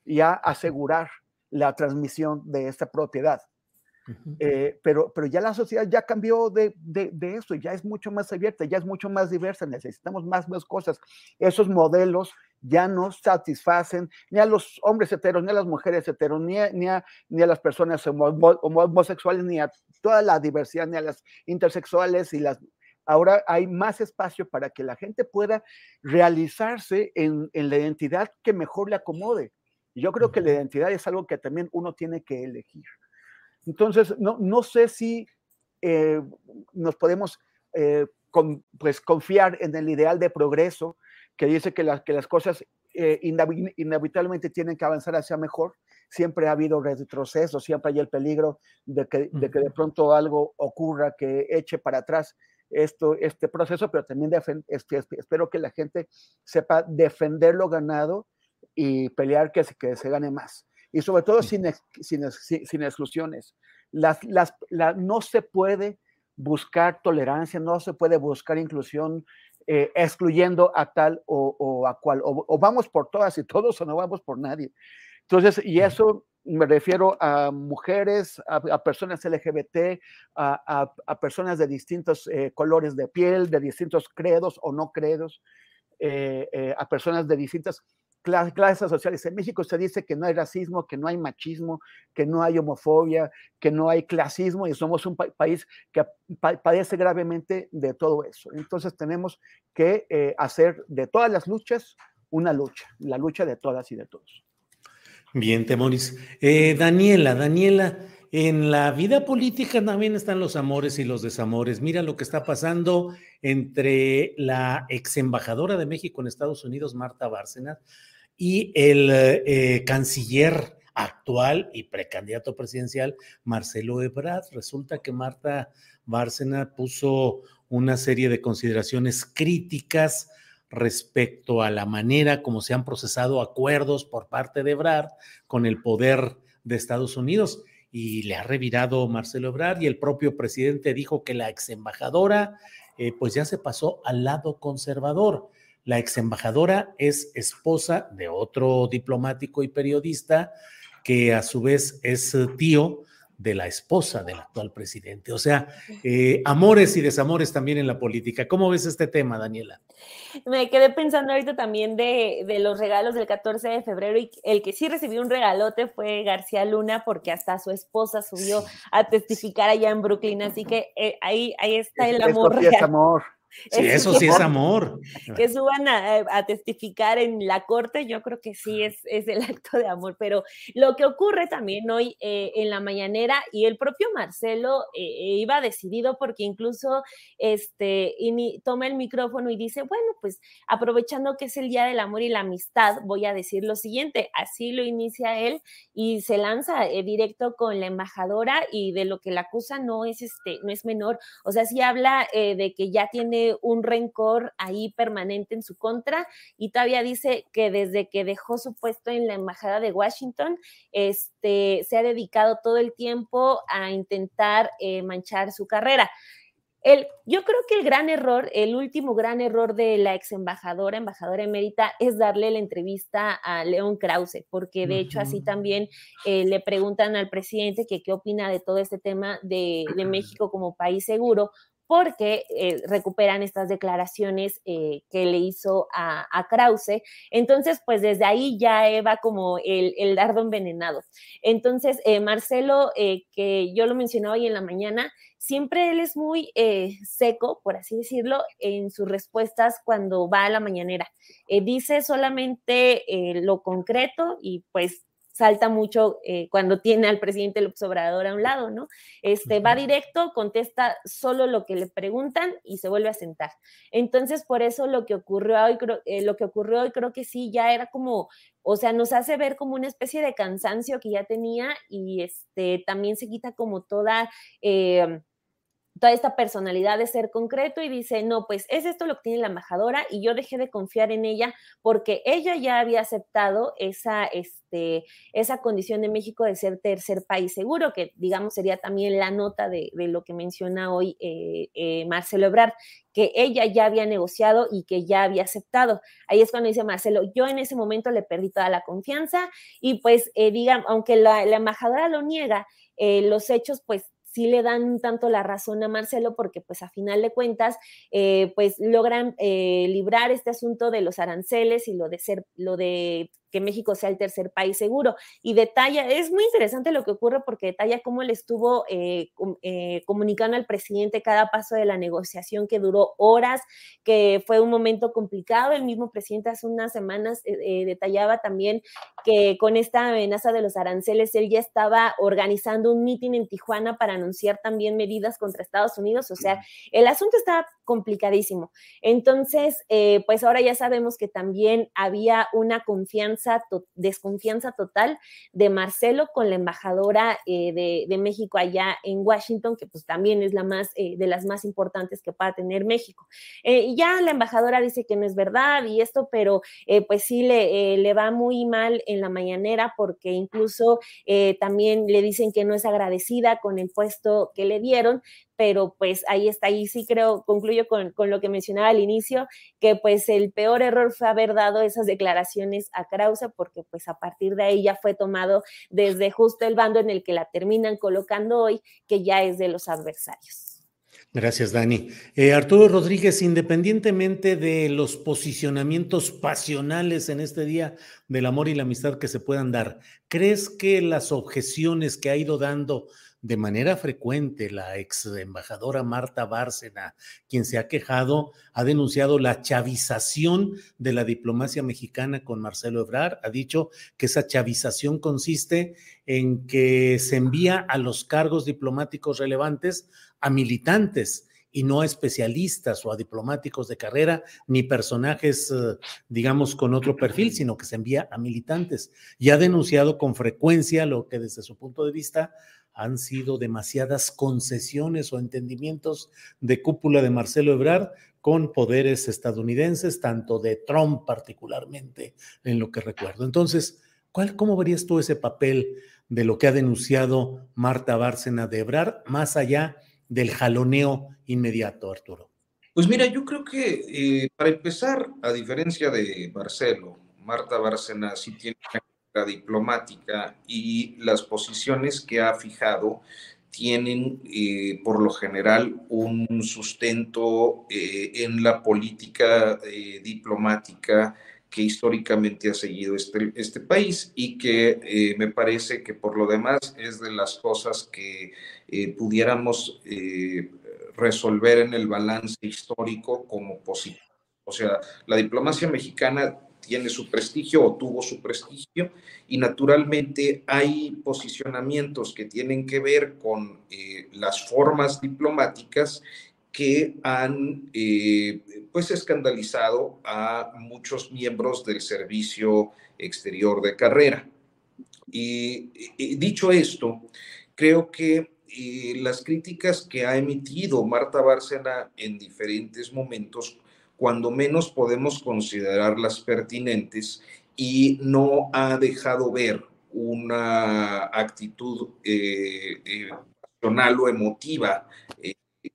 y a asegurar la transmisión de esta propiedad. Uh -huh. eh, pero, pero ya la sociedad ya cambió de, de, de, eso, ya es mucho más abierta, ya es mucho más diversa, necesitamos más, más cosas. Esos modelos ya no satisfacen ni a los hombres heteros, ni a las mujeres heteros, ni a, ni a, ni a las personas homo, homosexuales, ni a toda la diversidad, ni a las intersexuales y las... Ahora hay más espacio para que la gente pueda realizarse en, en la identidad que mejor le acomode. Yo creo que la identidad es algo que también uno tiene que elegir. Entonces, no, no sé si eh, nos podemos eh, con, pues, confiar en el ideal de progreso que dice que, la, que las cosas eh, inevitablemente tienen que avanzar hacia mejor. Siempre ha habido retroceso, siempre hay el peligro de que, de que de pronto algo ocurra que eche para atrás esto, este proceso, pero también este, espero que la gente sepa defender lo ganado y pelear que que se gane más. Y sobre todo sin, sin, sin exclusiones. Las, las, la, no se puede buscar tolerancia, no se puede buscar inclusión eh, excluyendo a tal o, o a cual, o, o, vamos por todas y todos o no vamos por nadie. Entonces, y eso me refiero a mujeres, a, a personas LGBT, a, a, a, personas de distintos eh, colores de piel, de distintos credos o no credos, eh, eh, a personas de distintas clases sociales. En México se dice que no hay racismo, que no hay machismo, que no hay homofobia, que no hay clasismo y somos un pa país que pa padece gravemente de todo eso. Entonces tenemos que eh, hacer de todas las luchas una lucha, la lucha de todas y de todos. Bien, Temoris. Eh, Daniela, Daniela, en la vida política también están los amores y los desamores. Mira lo que está pasando entre la ex embajadora de México en Estados Unidos, Marta Bárcenas, y el eh, canciller actual y precandidato presidencial, Marcelo Ebrard. Resulta que Marta Bárcena puso una serie de consideraciones críticas respecto a la manera como se han procesado acuerdos por parte de Ebrard con el poder de Estados Unidos y le ha revirado Marcelo Ebrard y el propio presidente dijo que la ex embajadora eh, pues ya se pasó al lado conservador. La ex embajadora es esposa de otro diplomático y periodista que a su vez es tío de la esposa del actual presidente. O sea, eh, amores y desamores también en la política. ¿Cómo ves este tema, Daniela? Me quedé pensando ahorita también de, de, los regalos del 14 de febrero y el que sí recibió un regalote fue García Luna porque hasta su esposa subió sí. a testificar allá en Brooklyn. Así que eh, ahí, ahí está el amor. Sí es amor. Sí, eso sí es amor. Que suban a, a, testificar en la corte, yo creo que sí es, es, el [laughs] acto de amor. Pero lo que ocurre también hoy eh, en la mañanera, y el propio Marcelo eh, iba decidido porque incluso este, toma el micrófono y dice, bueno, pues aprovechando que es el Día del Amor y la Amistad, voy a decir lo siguiente, así lo inicia él y se lanza eh, directo con la embajadora y de lo que la acusa no es, este, no es menor, o sea, sí habla eh, de que ya tiene un rencor ahí permanente en su contra y todavía dice que desde que dejó su puesto en la embajada de Washington, este, se ha dedicado todo el tiempo a intentar eh, manchar su carrera. El, yo creo que el gran error, el último gran error de la ex embajadora, embajadora emérita, es darle la entrevista a León Krause, porque de uh -huh. hecho así también eh, le preguntan al presidente que qué opina de todo este tema de, de México como país seguro, porque eh, recuperan estas declaraciones eh, que le hizo a, Krause. Entonces, pues desde ahí ya va como el, el dardo envenenado. Entonces, eh, Marcelo, que yo lo mencionaba hoy en la mañana, siempre él es muy seco, por así decirlo, en sus respuestas cuando va a la mañanera. dice solamente lo concreto y pues salta mucho eh, cuando tiene al presidente López Obrador a un lado, ¿no? Este, va directo, contesta solo lo que le preguntan y se vuelve a sentar. Entonces, por eso lo que ocurrió hoy, eh, lo que ocurrió hoy creo que sí, ya era como, o sea, nos hace ver como una especie de cansancio que ya tenía y este, también se quita como toda... Eh, toda esta personalidad de ser concreto y dice, no, pues es esto lo que tiene la embajadora y yo dejé de confiar en ella porque ella ya había aceptado esa, este, esa condición de México de ser tercer país seguro, que digamos sería también la nota de, lo que menciona hoy eh, eh, Marcelo Ebrard, que ella ya había negociado y que ya había aceptado. Ahí es cuando dice Marcelo, yo en ese momento le perdí toda la confianza y pues, eh, digamos, aunque la, la embajadora lo niega, los hechos pues sí le dan tanto la razón a Marcelo porque pues a final de cuentas eh, pues logran eh, librar este asunto de los aranceles y lo de ser, lo de que México sea el tercer país seguro. Y detalla, es muy interesante lo que ocurre porque detalla cómo le estuvo eh, eh, comunicando al presidente cada paso de la negociación que duró horas, que fue un momento complicado. El mismo presidente hace unas semanas eh, detallaba también que con esta amenaza de los aranceles, él ya estaba organizando un mitin en Tijuana para anunciar también medidas contra Estados Unidos. O sea, el asunto está complicadísimo. Entonces, pues ahora ya sabemos que también había una confianza desconfianza total de Marcelo con la embajadora eh, de, México allá en Washington, que pues también es la más eh, de las más importantes que pueda tener México. Eh, y ya la embajadora dice que no es verdad y esto, pero pues sí le, le va muy mal en la mañanera porque incluso también le dicen que no es agradecida con el puesto que le dieron, pero pues ahí está, ahí sí creo, concluyo con, lo que mencionaba al inicio, que pues el peor error fue haber dado esas declaraciones a Krause, porque pues a partir de ahí ya fue tomado desde justo el bando en el que la terminan colocando hoy, que ya es de los adversarios. Gracias, Dani. Eh, Arturo Rodríguez, independientemente de los posicionamientos pasionales en este día del amor y la amistad que se puedan dar, ¿crees que las objeciones que ha ido dando de manera frecuente la ex embajadora Marta Bárcena, quien se ha quejado, ha denunciado la chavización de la diplomacia mexicana con Marcelo Ebrard, ha dicho que esa chavización consiste en que se envía a los cargos diplomáticos relevantes a militantes y no a especialistas o a diplomáticos de carrera ni personajes, eh, digamos, con otro perfil, sino que se envía a militantes. Y ha denunciado con frecuencia lo que desde su punto de vista han sido demasiadas concesiones o entendimientos de cúpula de Marcelo Ebrard con poderes estadounidenses, tanto de Trump particularmente, en lo que recuerdo. Entonces, ¿cuál, ¿cómo verías tú ese papel de lo que ha denunciado Marta Bárcena de Ebrard, más allá del jaloneo inmediato, Arturo? Pues mira, yo creo que eh, para empezar, a diferencia de Marcelo, Marta Bárcena sí tiene diplomática y las posiciones que ha fijado tienen eh, por lo general un sustento eh, en la política diplomática que históricamente ha seguido este, este país y que me parece que por lo demás es de las cosas que pudiéramos resolver en el balance histórico como positivo. O sea, la diplomacia mexicana tiene su prestigio o tuvo su prestigio y naturalmente hay posicionamientos que tienen que ver con eh, las formas diplomáticas que han eh, pues escandalizado a muchos miembros del servicio exterior de carrera. Y, dicho esto, creo que eh, las críticas que ha emitido Marta Bárcena en diferentes momentos cuando menos podemos considerarlas pertinentes y no ha dejado ver una actitud eh, eh o emotiva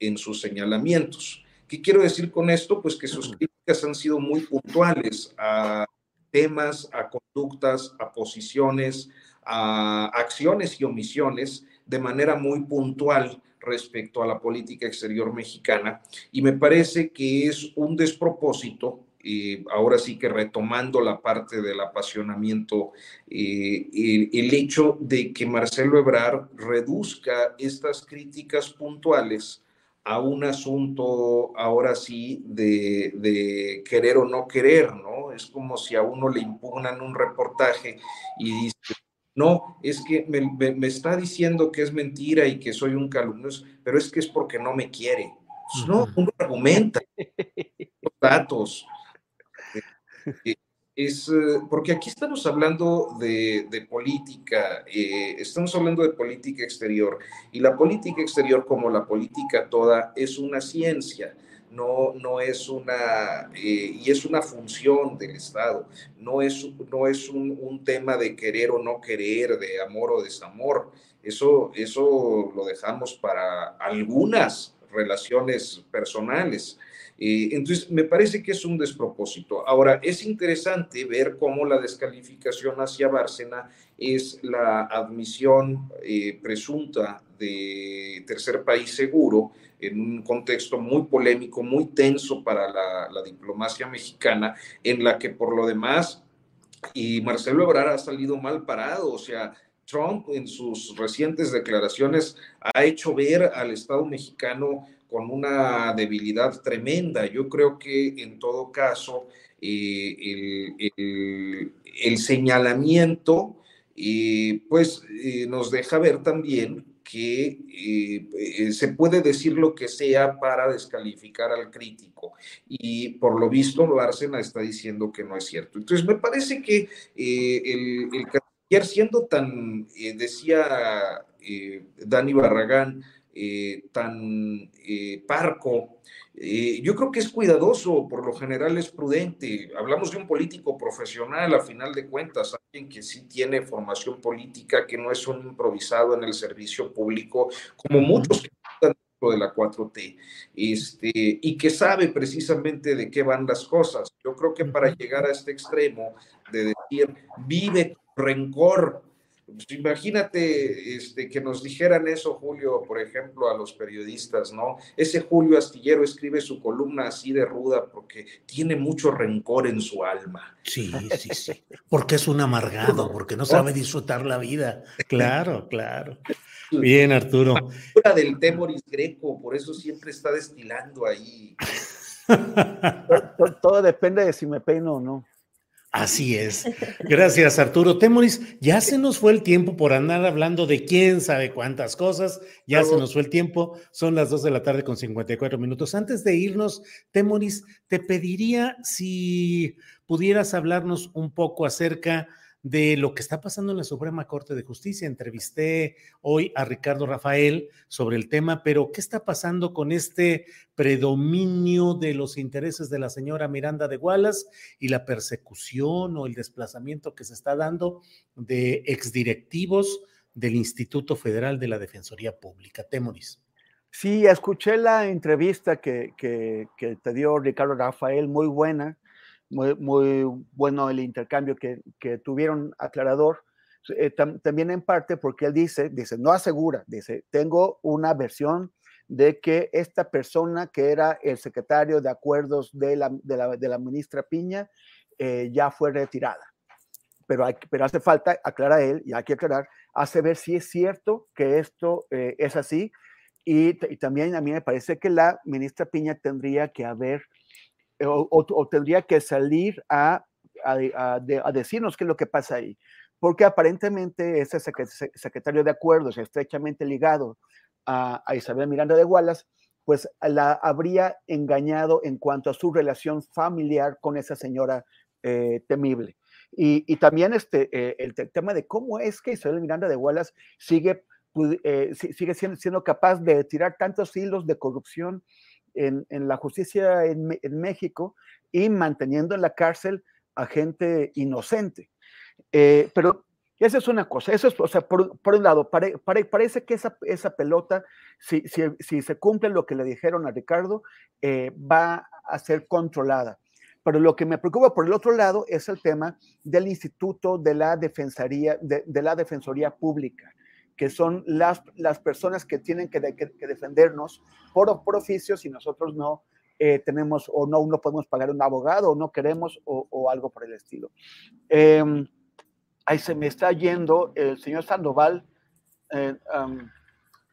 en sus señalamientos. ¿Qué quiero decir con esto? Pues que sus críticas han sido muy puntuales a temas, a conductas, a posiciones, a acciones y omisiones de manera muy puntual respecto a la política exterior mexicana y me parece que es un despropósito ahora sí que retomando la parte del apasionamiento, eh, el, hecho de que Marcelo Ebrard reduzca estas críticas puntuales a un asunto ahora sí de, querer o no querer, ¿no? Es como si a uno le impugnan un reportaje y dice, no, es que me, está diciendo que es mentira y que soy un calumnioso, pero es que es porque no me quiere. Pues no, uno argumenta los datos, eh, [laughs] es eh, porque aquí estamos hablando de, política, eh, estamos hablando de política exterior y la política exterior como la política toda es una ciencia, no, no es una, y es una función del Estado, no es, no es un, un, tema de querer o no querer, de amor o desamor, eso, eso lo dejamos para algunas relaciones personales eh, entonces, me parece que es un despropósito. Ahora, es interesante ver cómo la descalificación hacia Bárcena es la admisión eh, presunta de tercer país seguro en un contexto muy polémico, muy tenso para la, la diplomacia mexicana, en la que por lo demás, y Marcelo Ebrard ha salido mal parado, o sea, Trump en sus recientes declaraciones ha hecho ver al Estado mexicano con una debilidad tremenda. Yo creo que en todo caso eh, el, señalamiento eh, pues eh, nos deja ver también que se puede decir lo que sea para descalificar al crítico y por lo visto Bárcena está diciendo que no es cierto. Entonces me parece que el, el canciller siendo tan, decía Dani Barragán, eh, tan eh, parco. Eh, yo creo que es cuidadoso, por lo general es prudente. Hablamos de un político profesional, a final de cuentas, alguien que sí tiene formación política, que no es un improvisado en el servicio público, como muchos que están dentro de la 4T, este, y que sabe precisamente de qué van las cosas. Yo creo que para llegar a este extremo de decir, vive rencor pues, imagínate este, que nos dijeran eso, Julio, por ejemplo, a los periodistas, ¿no? Ese Julio Astillero escribe su columna así de ruda porque tiene mucho rencor en su alma. Sí, sí, sí. Porque es un amargado, porque no sabe disfrutar la vida. Claro, claro. Bien, Arturo. La del Temoris Greco, por eso siempre está destilando ahí. [laughs] todo, todo depende de si me peino o no. Así es. Gracias, Arturo. Temoris, ya se nos fue el tiempo por andar hablando de quién sabe cuántas cosas. Ya se nos fue el tiempo. Son las dos de la tarde con 54 minutos. Antes de irnos, Temoris, te pediría si pudieras hablarnos un poco acerca de lo que está pasando en la Suprema Corte de Justicia. Entrevisté hoy a Ricardo Rafael sobre el tema, pero ¿qué está pasando con este predominio de los intereses de la señora Miranda de Wallace y la persecución o el desplazamiento que se está dando de exdirectivos del Instituto Federal de la Defensoría Pública? Temoris. Sí, escuché la entrevista que, que te dio Ricardo Rafael, muy buena muy, bueno el intercambio que, tuvieron aclarador. Eh, también en parte porque él dice, dice, no asegura, dice, tengo una versión de que esta persona que era el secretario de acuerdos de la, de la, ministra Piña eh, ya fue retirada. Pero, hay, pero hace falta, aclara él, y hay que aclarar, hace ver si es cierto que esto eh, es así. Y, y, también a mí me parece que la ministra Piña tendría que haber eh, o, tendría que salir a, a, decirnos qué es lo que pasa ahí. Porque aparentemente ese secretario de acuerdos, estrechamente ligado a, Isabel Miranda de Wallace, pues la habría engañado en cuanto a su relación familiar con esa señora eh, temible. Y, también este, eh, el tema de cómo es que Isabel Miranda de Wallace sigue, sigue siendo, siendo, capaz de tirar tantos hilos de corrupción en, la justicia en, México y manteniendo en la cárcel a gente inocente. Eh, pero esa es una cosa, eso es, o sea, por, un lado, parece que esa, pelota, si, si, se cumple lo que le dijeron a Ricardo, eh, va a ser controlada. Pero lo que me preocupa por el otro lado es el tema del Instituto de la Defensoría, de, la Defensoría Pública. Que son las, las personas que tienen que, defendernos por, por oficio si nosotros no eh, tenemos o no, no podemos pagar un abogado o no queremos o, algo por el estilo. Em, ahí se me está yendo el señor Sandoval. Eh,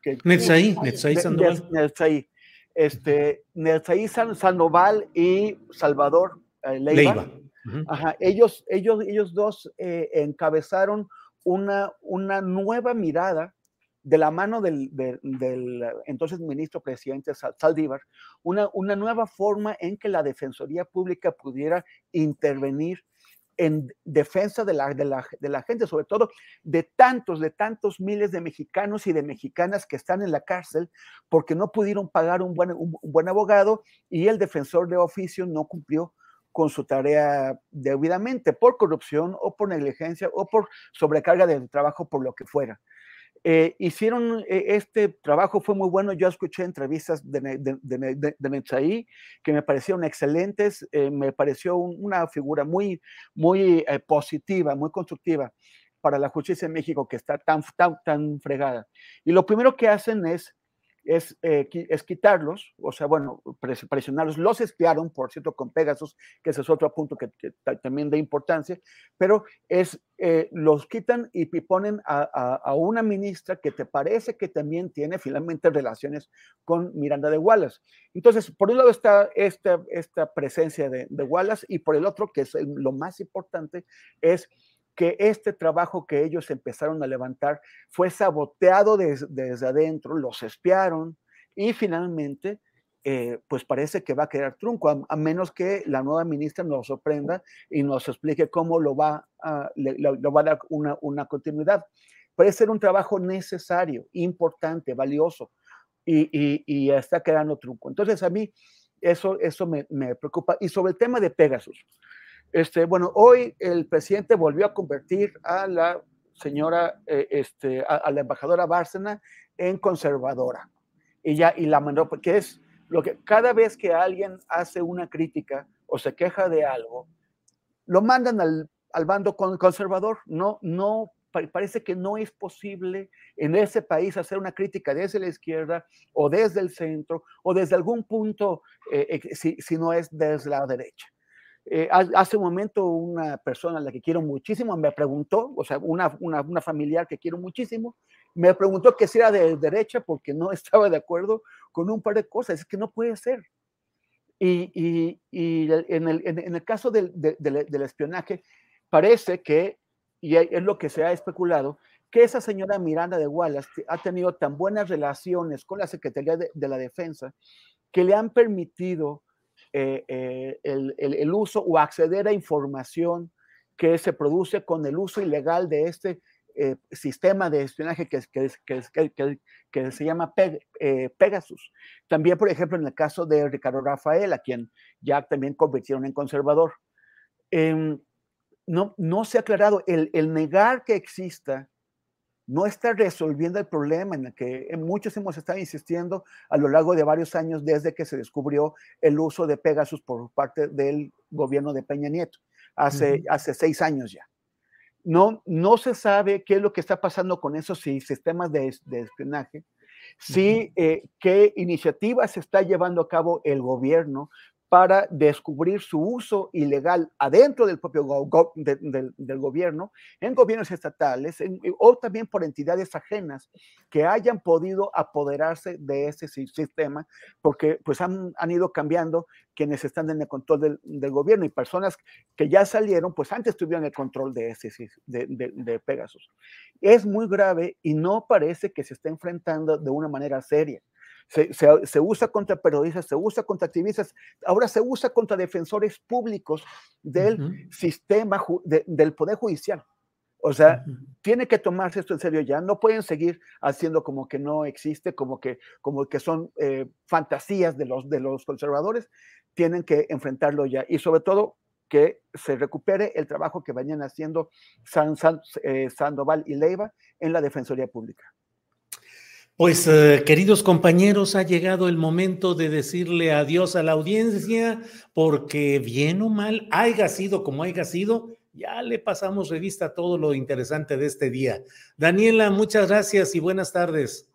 que, Netzaí, Netzaí Sandoval. Netzaí, este, Netzaí Sandoval y Salvador eh, Leiva. Ajá, ellos, ellos, ellos dos eh, encabezaron una, una nueva mirada de la mano del, entonces ministro presidente Saldívar, una, una nueva forma en que la Defensoría Pública pudiera intervenir en defensa de la, de, la, de la, gente, sobre todo de tantos, de tantos miles de mexicanos y de mexicanas que están en la cárcel porque no pudieron pagar un buen, un buen abogado y el defensor de oficio no cumplió con su tarea debidamente por corrupción o por negligencia o por sobrecarga de trabajo, por lo que fuera. Eh, hicieron eh, este trabajo, fue muy bueno. Yo escuché entrevistas de, de, de, que me parecieron excelentes. Eh, me pareció una figura muy, muy positiva, muy constructiva para la justicia en México que está tan, tan, tan fregada. Y lo primero que hacen es es, eh, es quitarlos, o sea, bueno, presionarlos. Los espiaron, por cierto, con Pegasus, que ese es otro punto que, también de importancia, pero es, eh, los quitan y ponen a, una ministra que te parece que también tiene finalmente relaciones con Miranda de Wallace. Entonces, por un lado está esta, esta presencia de, de Wallace y por el otro, que es lo más importante, es que este trabajo que ellos empezaron a levantar fue saboteado desde adentro, los espiaron y finalmente, eh, pues parece que va a quedar trunco, a, menos que la nueva ministra nos sorprenda y nos explique cómo lo va a, lo va a dar una, una continuidad. Puede ser un trabajo necesario, importante, valioso, y, y, está quedando trunco. Entonces a mí eso, eso me, me preocupa. Y sobre el tema de Pegasus, este, bueno, hoy el presidente volvió a convertir a la señora, eh, este, a, la embajadora Bárcena en conservadora. Ya, y la mandó, porque es lo que cada vez que alguien hace una crítica o se queja de algo, lo mandan al, al bando conservador. No, no, parece que no es posible en ese país hacer una crítica desde la izquierda o desde el centro o desde algún punto, eh, si no es desde la derecha. Eh, hace un momento una persona a la que quiero muchísimo me preguntó, o sea, una, una, una, familiar que quiero muchísimo, me preguntó que si era de derecha porque no [laughs] estaba de acuerdo con un par de cosas. Es que no puede ser. Y, y, y en, el, en, el, caso del, del, espionaje, parece que, y es lo que se ha especulado, que esa señora Miranda de Wallace ha tenido tan buenas relaciones con la Secretaría de, de la Defensa que le han permitido eh, eh, el, uso o acceder a información que se produce con el uso ilegal de este eh, sistema de espionaje que, que, que, se llama Pegasus. También, por ejemplo, en el caso de Ricardo Rafael, a quien ya también convirtieron en conservador. Em, no, no se ha aclarado el, el negar que exista no está resolviendo el problema en el que muchos hemos estado insistiendo a lo largo de varios años desde que se descubrió el uso de Pegasus por parte del gobierno de Peña Nieto, hace, hace seis años ya. No, no se sabe qué es lo que está pasando con esos sistemas de, espionaje, si eh, qué iniciativas está llevando a cabo el gobierno para descubrir su uso ilegal adentro del propio del, gobierno, en gobiernos estatales o también por entidades ajenas que hayan podido apoderarse de ese sistema, porque pues han, han ido cambiando quienes están en el control del, gobierno y personas que ya salieron, pues antes tuvieron el control de, ese, de, de Pegasus. Es muy grave y no parece que se esté enfrentando de una manera seria se, usa contra periodistas, se usa contra activistas, ahora se usa contra defensores públicos del sistema, del Poder Judicial. O sea, tiene que tomarse esto en serio ya. No pueden seguir haciendo como que no existe, como que, como que son eh, fantasías de los, de los conservadores. Tienen que enfrentarlo ya. Y sobre todo, que se recupere el trabajo que venían haciendo San, eh, Sandoval y Leiva en la Defensoría Pública. Pues eh, queridos compañeros, ha llegado el momento de decirle adiós a la audiencia porque bien o mal, haya sido como haya sido, ya le pasamos revista a todo lo interesante de este día. Daniela, muchas gracias y buenas tardes.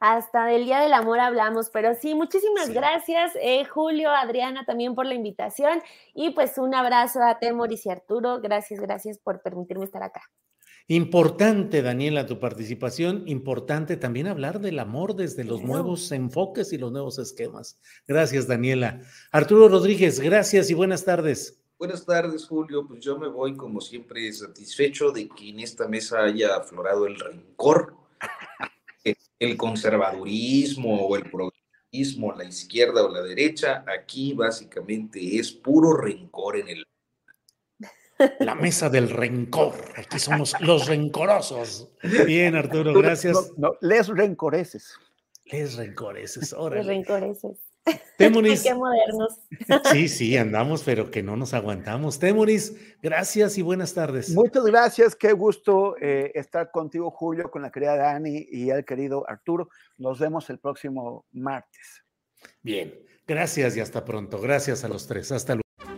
Hasta del Día del Amor hablamos, pero sí, muchísimas gracias, eh, Julio, Adriana, también por la invitación y pues un abrazo a Temoris y Arturo. Gracias, gracias por permitirme estar acá. Importante, Daniela, tu participación. Importante también hablar del amor desde los nuevos enfoques y los nuevos esquemas. Gracias, Daniela. Arturo Rodríguez, gracias y buenas tardes. Buenas tardes, Julio. Pues yo me voy, como siempre, satisfecho de que en esta mesa haya aflorado el rencor, el conservadurismo o el progresismo, la izquierda o la derecha. Aquí básicamente es puro rencor en el la mesa del rencor. Aquí somos los rencorosos. Bien, Arturo, gracias. No, les rencoreces. Les rencoreces, órale. Les rencoreces. Temuris. [laughs] Qué modernos. Sí, sí, andamos, pero que no nos aguantamos. Temuris, gracias y buenas tardes. Muchas gracias, qué gusto eh, estar contigo, Julio, con la querida Dani y el querido Arturo. Nos vemos el próximo martes. Bien, gracias y hasta pronto. Gracias a los tres. Hasta luego.